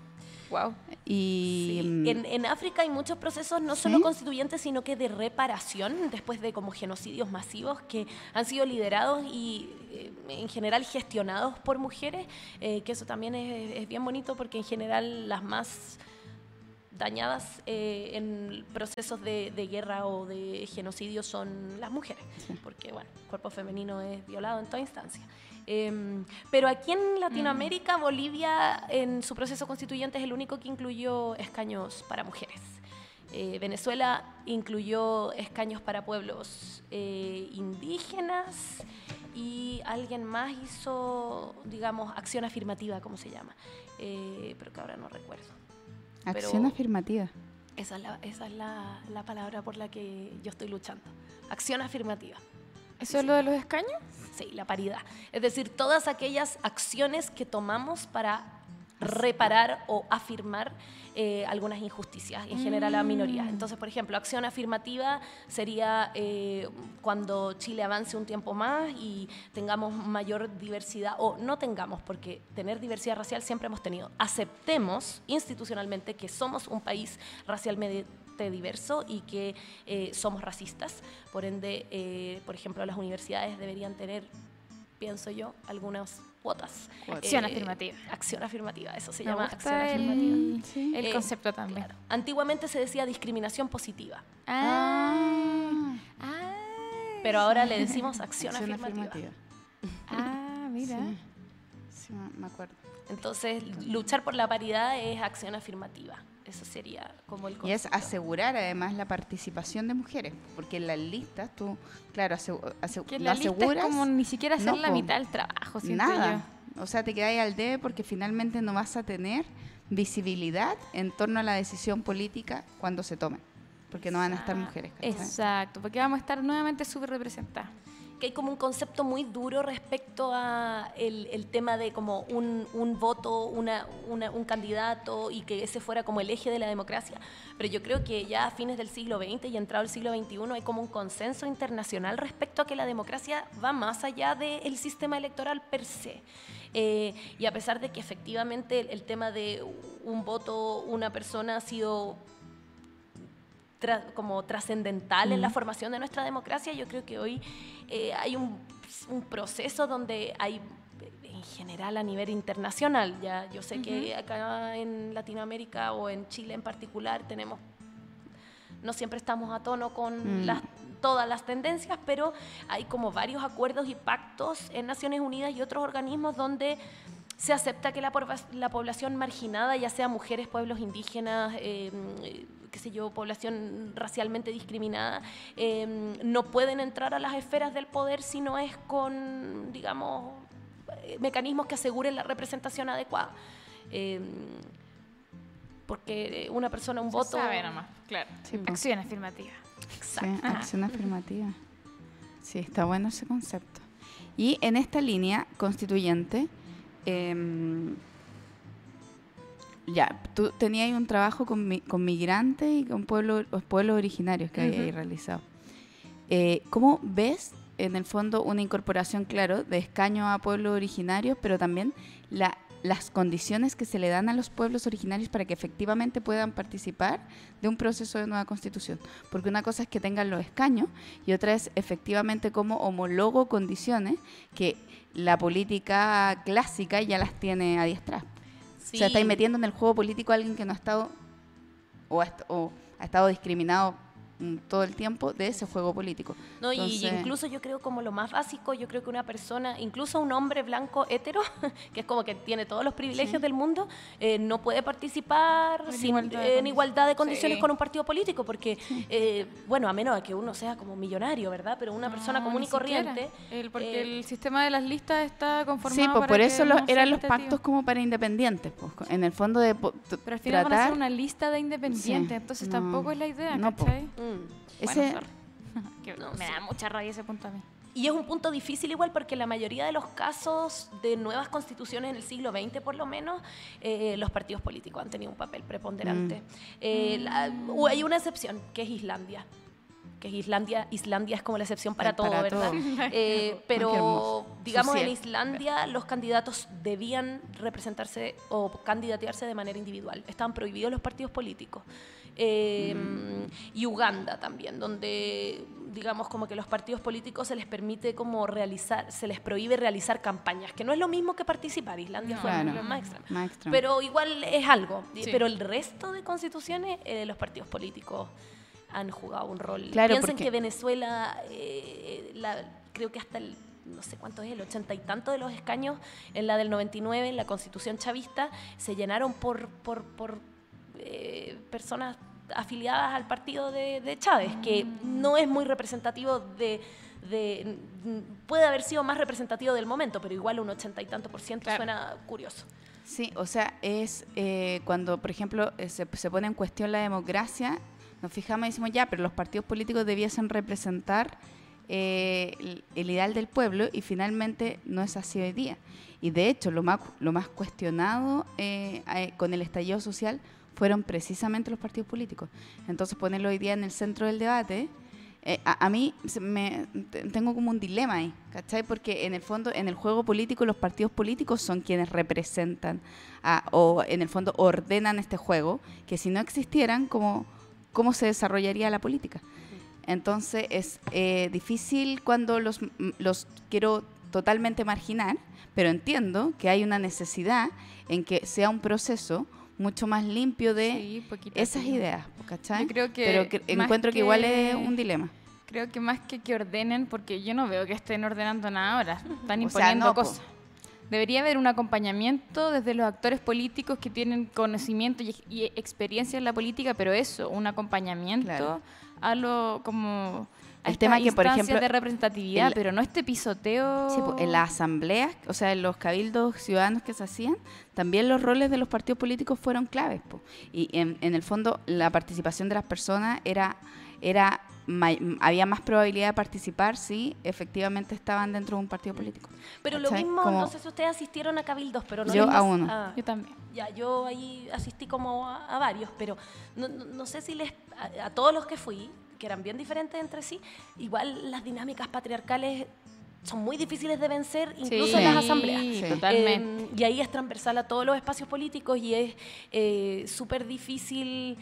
Wow. Y, Sí, mm, En, en África hay muchos procesos no ¿Sí? solo constituyentes, sino que de reparación, después de como genocidios masivos que han sido liderados y eh, en general gestionados por mujeres, eh, que eso también es, es bien bonito porque en general las más dañadas eh, en procesos de, de guerra o de genocidio son las mujeres, Sí. porque bueno, el cuerpo femenino es violado en toda instancia. Em, pero aquí en Latinoamérica, Bolivia en su proceso constituyente es el único que incluyó escaños para mujeres. Eh, Venezuela incluyó escaños para pueblos eh, indígenas y alguien más hizo, digamos, acción afirmativa, ¿cómo se llama? Eh, pero que ahora no recuerdo. acción pero- afirmativa. Esa es, la, esa es la, la palabra por la que yo estoy luchando. Acción afirmativa. ¿Eso es lo de los escaños? Sí, la paridad. Es decir, todas aquellas acciones que tomamos para reparar o afirmar eh, algunas injusticias, en general a minorías. Entonces, por ejemplo, acción afirmativa sería eh, cuando Chile avance un tiempo más y tengamos mayor diversidad, o no tengamos, porque tener diversidad racial siempre hemos tenido. Aceptemos institucionalmente que somos un país racialmente diverso y que eh, somos racistas. Por ende, por ejemplo, las universidades deberían tener, pienso yo, algunas cuotas. Acción Eh, afirmativa. Acción afirmativa, eso se Me llama acción afirmativa. el, Sí. el Eh, concepto también. Claro. Antiguamente se decía discriminación positiva, Ah, Ah, ah, pero ahora le decimos acción, acción afirmativa. afirmativa. ah, mira. Sí, Sí, me- me acuerdo. Entonces, luchar por la paridad es acción afirmativa. Eso sería como el Y es concepto. asegurar además la participación de mujeres, porque en las listas tú, claro, Que lo la lista es como ni siquiera hacer No, la mitad del trabajo, nada. O sea, te quedas al debe porque finalmente no vas a tener visibilidad en torno a la decisión política cuando se tome, porque no van a estar mujeres. ¿cachai? Exacto, porque vamos a estar nuevamente súper representadas. Que hay como un concepto muy duro respecto a el, el tema de como un, un voto, una, una- un candidato y que ese fuera como el eje de la democracia. Pero yo creo que ya a fines del siglo XX y entrado el siglo XXI hay como un consenso internacional respecto a que la democracia va más allá del sistema electoral per se. Eh, y a pesar de que efectivamente el, el tema de un voto, una persona ha sido tra- como trascendental en la formación de nuestra democracia, yo creo que hoy eh, hay un, un proceso donde hay en general a nivel internacional, ya yo sé que acá en Latinoamérica o en Chile en particular tenemos no siempre estamos a tono con Mm. las, todas las tendencias, pero hay como varios acuerdos y pactos en Naciones Unidas y otros organismos donde se acepta que la, población marginada, ya sea mujeres, pueblos indígenas, eh, qué sé yo, población racialmente discriminada, eh, no pueden entrar a las esferas del poder si no es con, digamos, eh, mecanismos que aseguren la representación adecuada. Eh, porque una persona, un voto... Se sabe nomás, claro. Sí, po. Acción afirmativa. Sí, Exacto. acción afirmativa. Sí, está bueno ese concepto. Y en esta línea constituyente, em, ya, tú tenías un trabajo con, mi- con migrantes y con pueblos pueblos originarios que habías Ujú. realizado. Eh, ¿Cómo ves, en el fondo, una incorporación, claro, de escaño a pueblos originarios, pero también la- las condiciones que se le dan a los pueblos originarios para que efectivamente puedan participar de un proceso de nueva constitución? Porque una cosa es que tengan los escaños y otra es efectivamente cómo homologo condiciones que la política clásica ya las tiene adiestradas. O sea, estáis metiendo en el juego político a alguien que no ha estado o ha, o ha estado discriminado todo el tiempo de ese juego político. No, y- incluso yo creo como lo más básico, yo creo que una persona, incluso un hombre blanco hetero, que es como que tiene todos los privilegios del mundo, eh, no puede participar En sin- igualdad de en igualdad de condiciones Sí. con un partido político, porque, eh, bueno, a menos de que uno sea como millonario, ¿verdad? Pero una persona común y corriente... El- porque eh, el sistema de las listas está conformado Sí, pues para por eso los- no sea eran los pactos como para independientes. Pues, en el fondo de Pero al final van a tratar... ser una lista de independientes, Sí, entonces no, tampoco es la idea, no, po. Mm. Bueno, sorry. Que No, me sí. da mucha rabia ese punto a mí. Y es un punto difícil igual porque la mayoría de los casos de nuevas constituciones en el siglo XX, por lo menos, eh, los partidos políticos han tenido un papel preponderante. Eh, la- hay una excepción, que es Islandia. Que es Islandia, Islandia es como la excepción para Eh, todo, para ¿verdad? todo. Eh, pero digamos en. Islandia los candidatos debían representarse o candidatearse de manera individual. Estaban prohibidos los partidos políticos. Eh, Y Uganda también, donde digamos como que los partidos políticos se les permite como realizar, se les prohíbe realizar campañas, que no es lo mismo que participar. Islandia No, fue Claro. más extremo. Más extremo. Pero igual es algo. Sí. Pero el resto de constituciones, eh, los partidos políticos han jugado un rol. Claro, Piensen porque- que Venezuela, eh, la- creo que hasta el no sé cuánto es, el ochenta y tanto de los escaños en la del 99, en la constitución chavista, se llenaron por, por, por eh, personas afiliadas al partido de, de Chávez, que no es muy representativo de, de- puede haber sido más representativo del momento, pero igual un ochenta y tanto por ciento Claro. suena curioso. Sí, o sea, es eh, cuando, por ejemplo, eh, se, se pone en cuestión la democracia, nos fijamos y decimos, ya, pero los partidos políticos debiesen representar eh, el, el ideal del pueblo y finalmente no es así hoy día. Y de hecho, lo más, lo más cuestionado eh, con el estallido social fueron precisamente los partidos políticos. Entonces, ponerlo hoy día en el centro del debate, eh, a, a mí me, te- tengo como un dilema ahí, ¿cachai? Porque en el fondo, en el juego político, los partidos políticos son quienes representan a- o en el fondo ordenan este juego, que si no existieran, ¿cómo, cómo se desarrollaría la política? Entonces es eh, difícil cuando los, los quiero totalmente marginar, pero entiendo que hay una necesidad en que sea un proceso mucho más limpio de Sí, poquito esas sí. ideas, ¿cachai? Yo creo que pero que- encuentro que, igual que- es un dilema. Creo que más que que ordenen, porque yo no veo que estén ordenando nada ahora, están O sea, imponiendo no, po. Debería haber un acompañamiento desde los actores políticos que tienen conocimiento y, y experiencia en la política, pero eso, un acompañamiento Claro. a lo como a El tema que, por ejemplo, de representatividad, el- pero no este pisoteo. Sí, po, en las asambleas, o sea, en los cabildos ciudadanos que se hacían, también los roles de los partidos políticos fueron claves. po. Y en, en el fondo, la participación de las personas era, era había más probabilidad de participar si efectivamente estaban dentro de un partido político. Pero lo mismo, Como- no sé si ustedes asistieron a cabildos, pero no Yo les- a uno. ah, Yo también. ya, yo ahí asistí como a, a varios, pero no, no- no sé si les a, a todos los que fui, que eran bien diferentes entre sí, igual las dinámicas patriarcales son muy difíciles de vencer, incluso Sí, en las asambleas. Sí. totalmente. Eh, y ahí es transversal a todos los espacios políticos y es eh, súper difícil.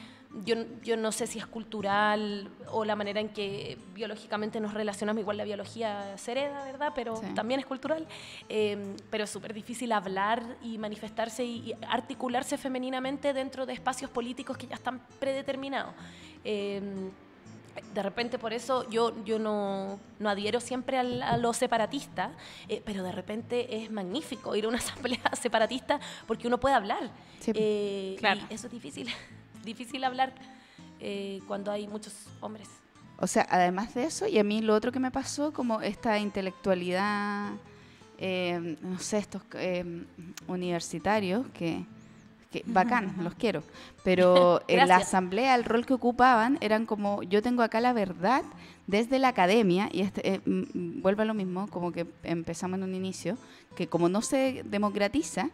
Yo, yo no sé si es cultural o la manera en que biológicamente nos relacionamos, igual la biología se hereda, ¿verdad? Pero Sí. también es cultural. Eh, pero es súper difícil hablar y manifestarse y, y articularse femeninamente dentro de espacios políticos que ya están predeterminados. Eh, de repente por eso yo, yo no, no adhiero siempre al- a lo separatista, eh, pero de repente es magnífico ir a una asamblea separatista porque uno puede hablar. Sí. Eh, Claro. Y eso es difícil, difícil hablar eh, cuando hay muchos hombres. O sea, además de eso, y a mí lo otro que me pasó, como esta intelectualidad, eh, no sé, estos eh, universitarios que, que bacán, los quiero. Pero en la asamblea el rol que ocupaban eran como, yo tengo acá la verdad desde la academia, y este, eh, vuelve a lo mismo, como que empezamos en un inicio, que como no se democratiza,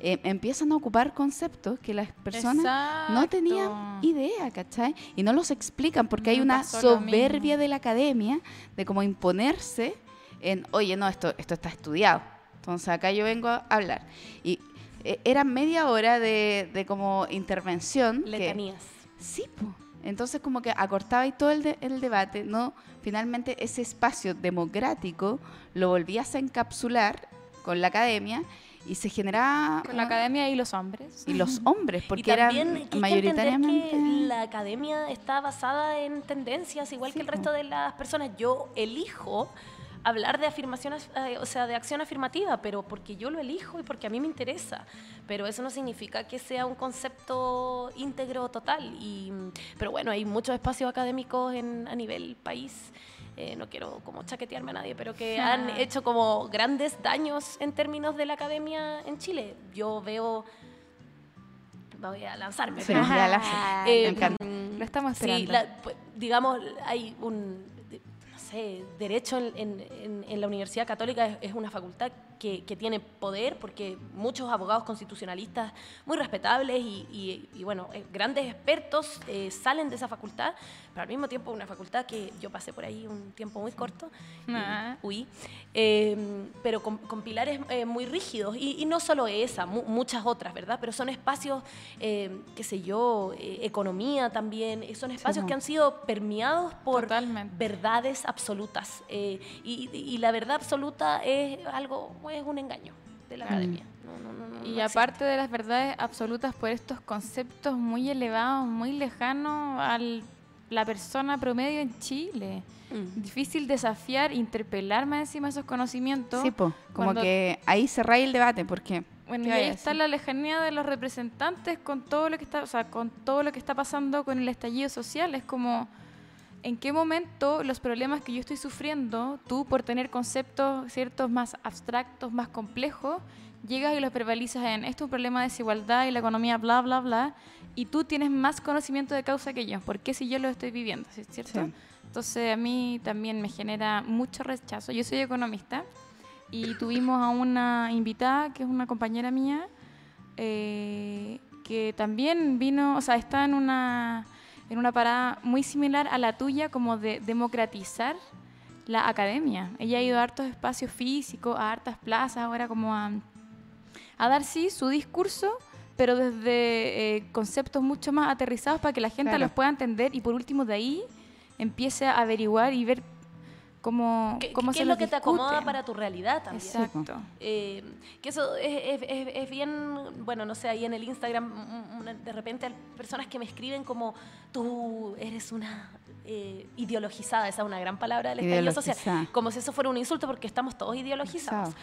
eh, empiezan a ocupar conceptos que las personas no tenían Exacto. idea, ¿cachai? Y no los explican porque hay una soberbia de la academia de como imponerse en, oye, no, esto, esto está estudiado. Entonces acá yo vengo a hablar. Y eh, era media hora de, de como intervención. que- Letanías. sí, po. Entonces como que acortaba y todo el, de- el debate, ¿no? Finalmente ese espacio democrático lo volvías a encapsular con la academia y se generaba... Con la academia y los hombres. y los hombres, porque que mayoritariamente... que la academia está basada en tendencias, igual Sí, que el resto de las personas. Yo elijo hablar de afirmaciones, eh, o sea, de acción afirmativa, pero porque yo lo elijo y porque a mí me interesa. Pero eso no significa que sea un concepto íntegro total. Y, pero bueno, hay muchos espacios académicos en, a nivel país. Eh, no quiero como chaquetearme a nadie, pero que han hecho como grandes daños en términos de la academia en Chile. Yo veo voy a lanzarme, Sí, pero ya la- eh, me encanta. mm, Lo estamos sí, esperando. la- pues, digamos, hay un, no sé, derecho en, en- en- en la Universidad Católica es, es una facultad que, que tiene poder porque muchos abogados constitucionalistas muy respetables y, y- y, bueno, eh, grandes expertos eh, salen de esa facultad, pero al mismo tiempo una facultad que yo pasé por ahí un tiempo muy corto, y Ah. huí, eh, pero con, con pilares eh, muy rígidos y, no solo esa, mu- muchas otras, ¿verdad? Pero son espacios, eh, qué sé yo, economía también, son espacios que han sido permeados por Totalmente. verdades absolutas y, y la verdad absoluta es algo, es un engaño de la Mm. academia. No, no, no, no, no Y existe. aparte de las verdades absolutas por estos conceptos muy elevados, muy lejanos a la persona promedio en Chile. Mm. Difícil desafiar, interpelar más encima esos conocimientos. Sí, po, como Cuando- que ahí cerráis el debate, porque Bueno, ¿Qué y ahí está la lejanía de los representantes con todo lo que está, o sea, con todo lo que está pasando con el estallido social. Es como en qué momento los problemas que yo estoy sufriendo, tú por tener conceptos ciertos más abstractos, más complejos, llegas y los verbalizas en esto es un problema de desigualdad y la economía, bla, bla, bla, y tú tienes más conocimiento de causa que yo. ¿Por qué si yo lo estoy viviendo? ¿Cierto? Sí. Entonces a mí también me genera mucho rechazo. Yo soy economista y tuvimos a una invitada que es una compañera mía eh, que también vino, o sea, está en una, en una parada muy similar a la tuya como de democratizar la academia. Ella ha ido a hartos espacios físicos, a hartas plazas, ahora como a, a dar sí su discurso, pero desde eh, conceptos mucho más aterrizados para que la gente Claro. los pueda entender y por último de ahí empiece a averiguar y ver cómo, ¿Qué, cómo qué se es lo que te acomoda discute. para tu realidad también? Exacto. Eh, que eso es, es- es- es bien, bueno, no sé, ahí en el Instagram mm, mm, de repente hay personas que me escriben como tú eres una eh, ideologizada, esa es una gran palabra del estallido social, como si eso fuera un insulto porque estamos todos ideologizados.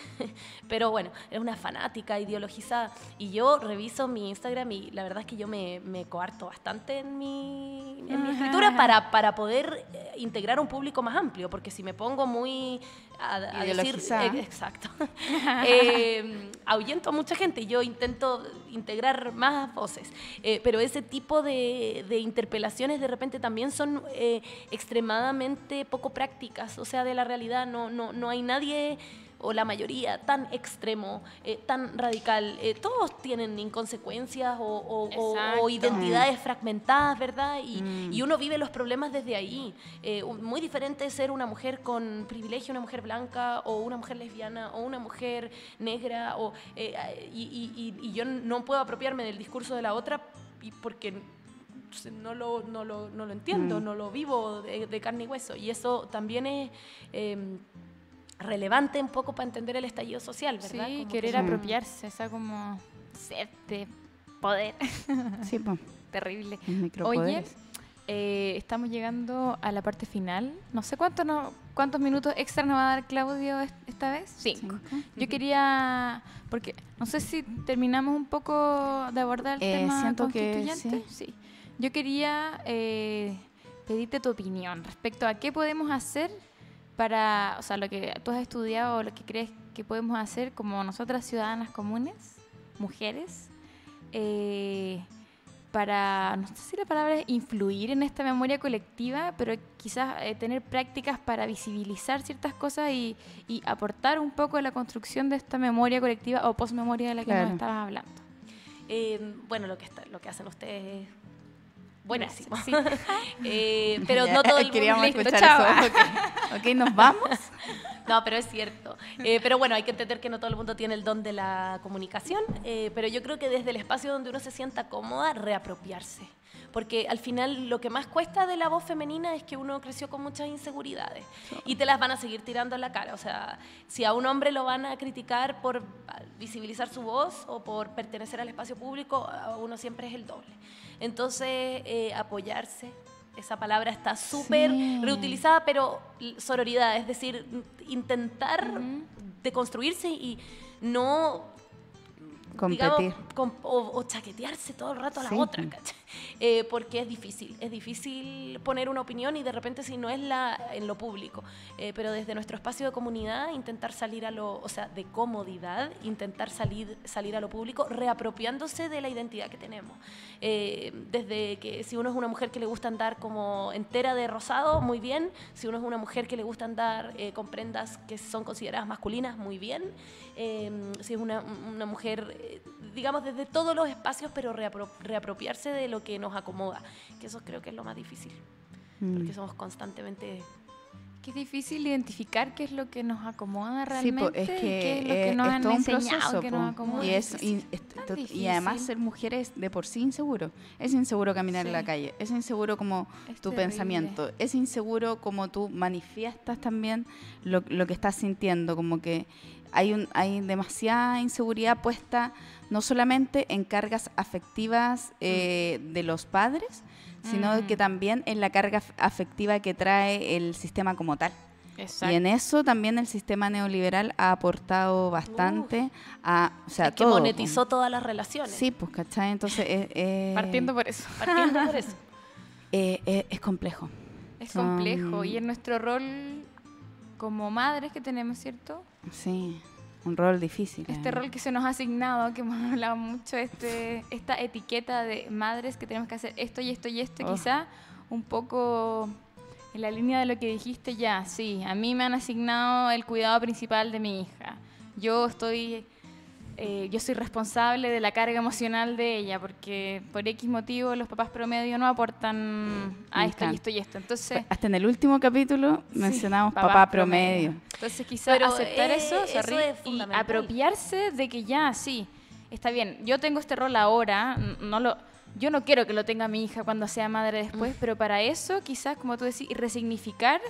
Pero bueno, es una fanática ideologizada. Y yo reviso mi Instagram y la verdad es que yo me, me coarto bastante en mi, en mi escritura para, para poder eh, integrar un público más amplio, porque si me pongo muy a, a decir... Eh, Exacto. Ahuyento a mucha gente yo intento integrar más voces. Eh, pero ese tipo de, de interpelaciones de repente también son eh, extremadamente poco prácticas, o sea, de la realidad. No, no, no hay nadie o la mayoría tan extremo, eh, tan radical. Eh, todos tienen inconsecuencias o, identidades fragmentadas, ¿verdad? Y, Mm. y uno vive los problemas desde ahí. Eh, muy diferente ser una mujer con privilegio, una mujer blanca, o una mujer lesbiana, o una mujer negra, o, y, y- y- y yo no puedo apropiarme del discurso de la otra porque no lo, no lo, no lo entiendo, Mm. no lo vivo de, de carne y hueso. Y eso también es eh, relevante un poco para entender el estallido social, ¿verdad? Sí, Como querer apropiarse, esa como sed de poder sí, po, terrible. Oye, eh, estamos llegando a la parte final. No sé cuánto no, cuántos minutos extra nos va a dar Claudio est- esta vez. Cinco. Cinco. Yo quería, porque no sé si terminamos un poco de abordar el Eh, tema siento que constituyente. sí. Yo quería eh, pedirte tu opinión respecto a qué podemos hacer para, o sea, lo que tú has estudiado o lo que crees que podemos hacer como nosotras ciudadanas comunes, mujeres, eh, para, no sé si la palabra es influir en esta memoria colectiva, pero quizás eh, tener prácticas para visibilizar ciertas cosas y, y aportar un poco a la construcción de esta memoria colectiva o postmemoria de la que Claro. nos estabas hablando. Eh, bueno, lo que, está, lo que hacen ustedes es buenísimo. Sí. Eh, pero no todo el mundo... Queríamos listo, escuchar eso. Ok, ok, nos vamos. No, pero es cierto. Eh, pero bueno, hay que entender que no todo el mundo tiene el don de la comunicación, eh, pero yo creo que desde el espacio donde uno se sienta cómoda, reapropiarse. Porque al final lo que más cuesta de la voz femenina es que uno creció con muchas inseguridades y te las van a seguir tirando en la cara. O sea, si a un hombre lo van a criticar por visibilizar su voz o por pertenecer al espacio público, a uno siempre es el doble. Entonces, eh, apoyarse, esa palabra está súper Sí. reutilizada, pero sororidad, es decir, intentar deconstruirse y no Competir. digamos, com- o, o chaquetearse todo el rato a la Sí. otra, ¿cachai? Eh, porque es difícil, es difícil poner una opinión y de repente si no es la en lo público, Eh, pero desde nuestro espacio de comunidad intentar salir a lo, o sea, de comodidad, intentar salir, salir a lo público reapropiándose de la identidad que tenemos. Eh, desde que si uno es una mujer que le gusta andar como entera de rosado, muy bien, si uno es una mujer que le gusta andar eh, con prendas que son consideradas masculinas, muy bien, Eh, si es una, una mujer, digamos, desde todos los espacios, pero reapro- reapropiarse de lo que nos acomoda, que eso creo que es lo más difícil, Mm. porque somos constantemente... Que es difícil identificar qué es lo que nos acomoda Sí, realmente po, es y que qué es lo eh, que nos es han todo un enseñado proceso, que po. nos acomoda. y, es, Sí, y, sí. es además ser mujer es de por sí inseguro. Es inseguro caminar en la Sí. calle, es inseguro como Es tu terrible. pensamiento, es inseguro como tú manifiestas también lo, lo que estás sintiendo, como que hay, un, hay demasiada inseguridad puesta no solamente en cargas afectivas eh, de los padres, sino Mm. que también en la carga af- afectiva que trae el sistema como tal. Exacto. Y en eso también el sistema neoliberal ha aportado bastante a, o sea, es que monetizó todas las relaciones. Sí, pues, ¿cachai? Entonces, eh, eh, Partiendo por eso. Partiendo por eso. eh, es complejo. Es complejo. Y en nuestro rol como madres que tenemos, ¿cierto? Sí, un rol difícil. Este eh. rol que se nos ha asignado, que hemos hablado mucho, este, esta etiqueta de madres que tenemos que hacer esto y esto y esto, Oh. quizá un poco en la línea de lo que dijiste ya, sí, a mí me han asignado el cuidado principal de mi hija. Yo estoy, eh, yo soy responsable de la carga emocional de ella, porque por X motivo los papás promedio no aportan a esto y esto y esto. Entonces, Hasta en el último capítulo Sí, mencionamos papá papá, promedio. Entonces quizás aceptar eh, eso, eso sorry, es y apropiarse de que ya, sí, está bien, yo tengo este rol ahora, no lo, yo no quiero que lo tenga mi hija cuando sea madre Mm. después, pero para eso quizás, como tú decís, y resignificar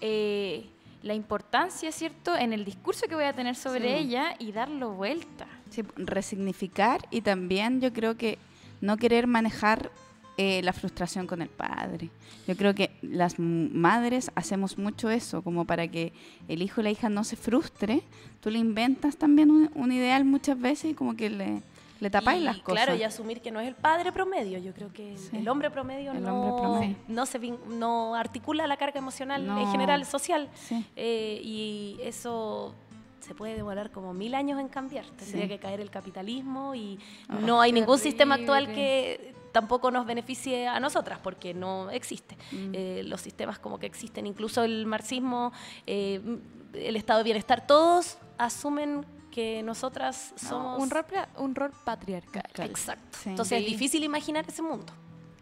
eh, la importancia, ¿cierto?, en el discurso que voy a tener sobre Sí. ella y darlo vuelta. Sí, resignificar y también yo creo que no querer manejar eh, la frustración con el padre. Yo creo que las madres hacemos mucho eso, como para que el hijo o la hija no se frustre. Tú le inventas también un, un ideal muchas veces y como que le, le tapáis Y, las cosas. Claro, y asumir que no es el padre promedio. Yo creo que el- Sí. el hombre promedio, El no, hombre promedio. no se vin- no articula la carga emocional No. en general social. Sí. Eh, y eso se puede demorar como mil años en cambiar. Tendría Sí. que caer el capitalismo y Ah, no hay ningún sistema actual que tampoco nos beneficie a nosotras porque no existe. Mm. Eh, los sistemas como que existen, incluso el marxismo, eh, el estado de bienestar, todos asumen que nosotras No, somos... un, rol, un rol patriarcal. Exacto. Sí. Entonces Sí. es difícil imaginar ese mundo.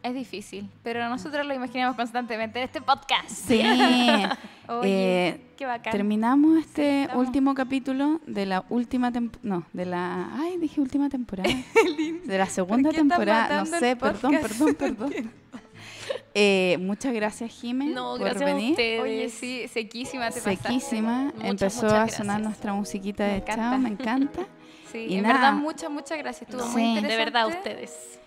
Es difícil, pero nosotros lo imaginamos constantemente en este podcast. Sí. Oye, Eh, qué bacán. Terminamos este último capítulo de la última temporada. No, de la. Ay, dije última temporada. de la segunda temporada. No sé, perdón, perdón, perdón. Eh, muchas gracias, Jime, No, por gracias a venir. ustedes. Oye, sí, sequísima te pasaste. Sequísima. Muchas, Empezó muchas a gracias. sonar nuestra musiquita Me de encanta. Chao, me encanta. Sí, Y en nada. verdad, muchas, muchas gracias. Estuvo muy Sí. interesante. De verdad, ustedes.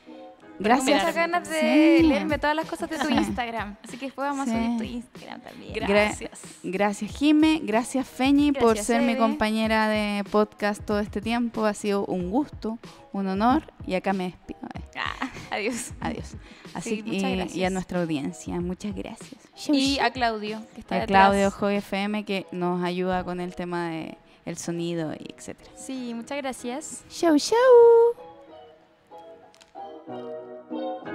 Gracias. Muchas ganas de Sí. leerme todas las cosas de tu. Instagram. Así que después vamos a Sí. subir tu Instagram también. Gra- Gracias. Gracias, Jime. Gracias, Feñi, por Gracias, ser mi Eve. compañera de podcast todo este tiempo. Ha sido un gusto, un honor. Y acá me despido. Ah, adiós. Adiós. Así Sí, muchas y- y, a nuestra audiencia, muchas gracias. Y a Claudio, que está a detrás. Claudio Joy FM que nos ayuda con el tema de el sonido y etcétera. Sí, muchas gracias. Chau, chau. Thank you.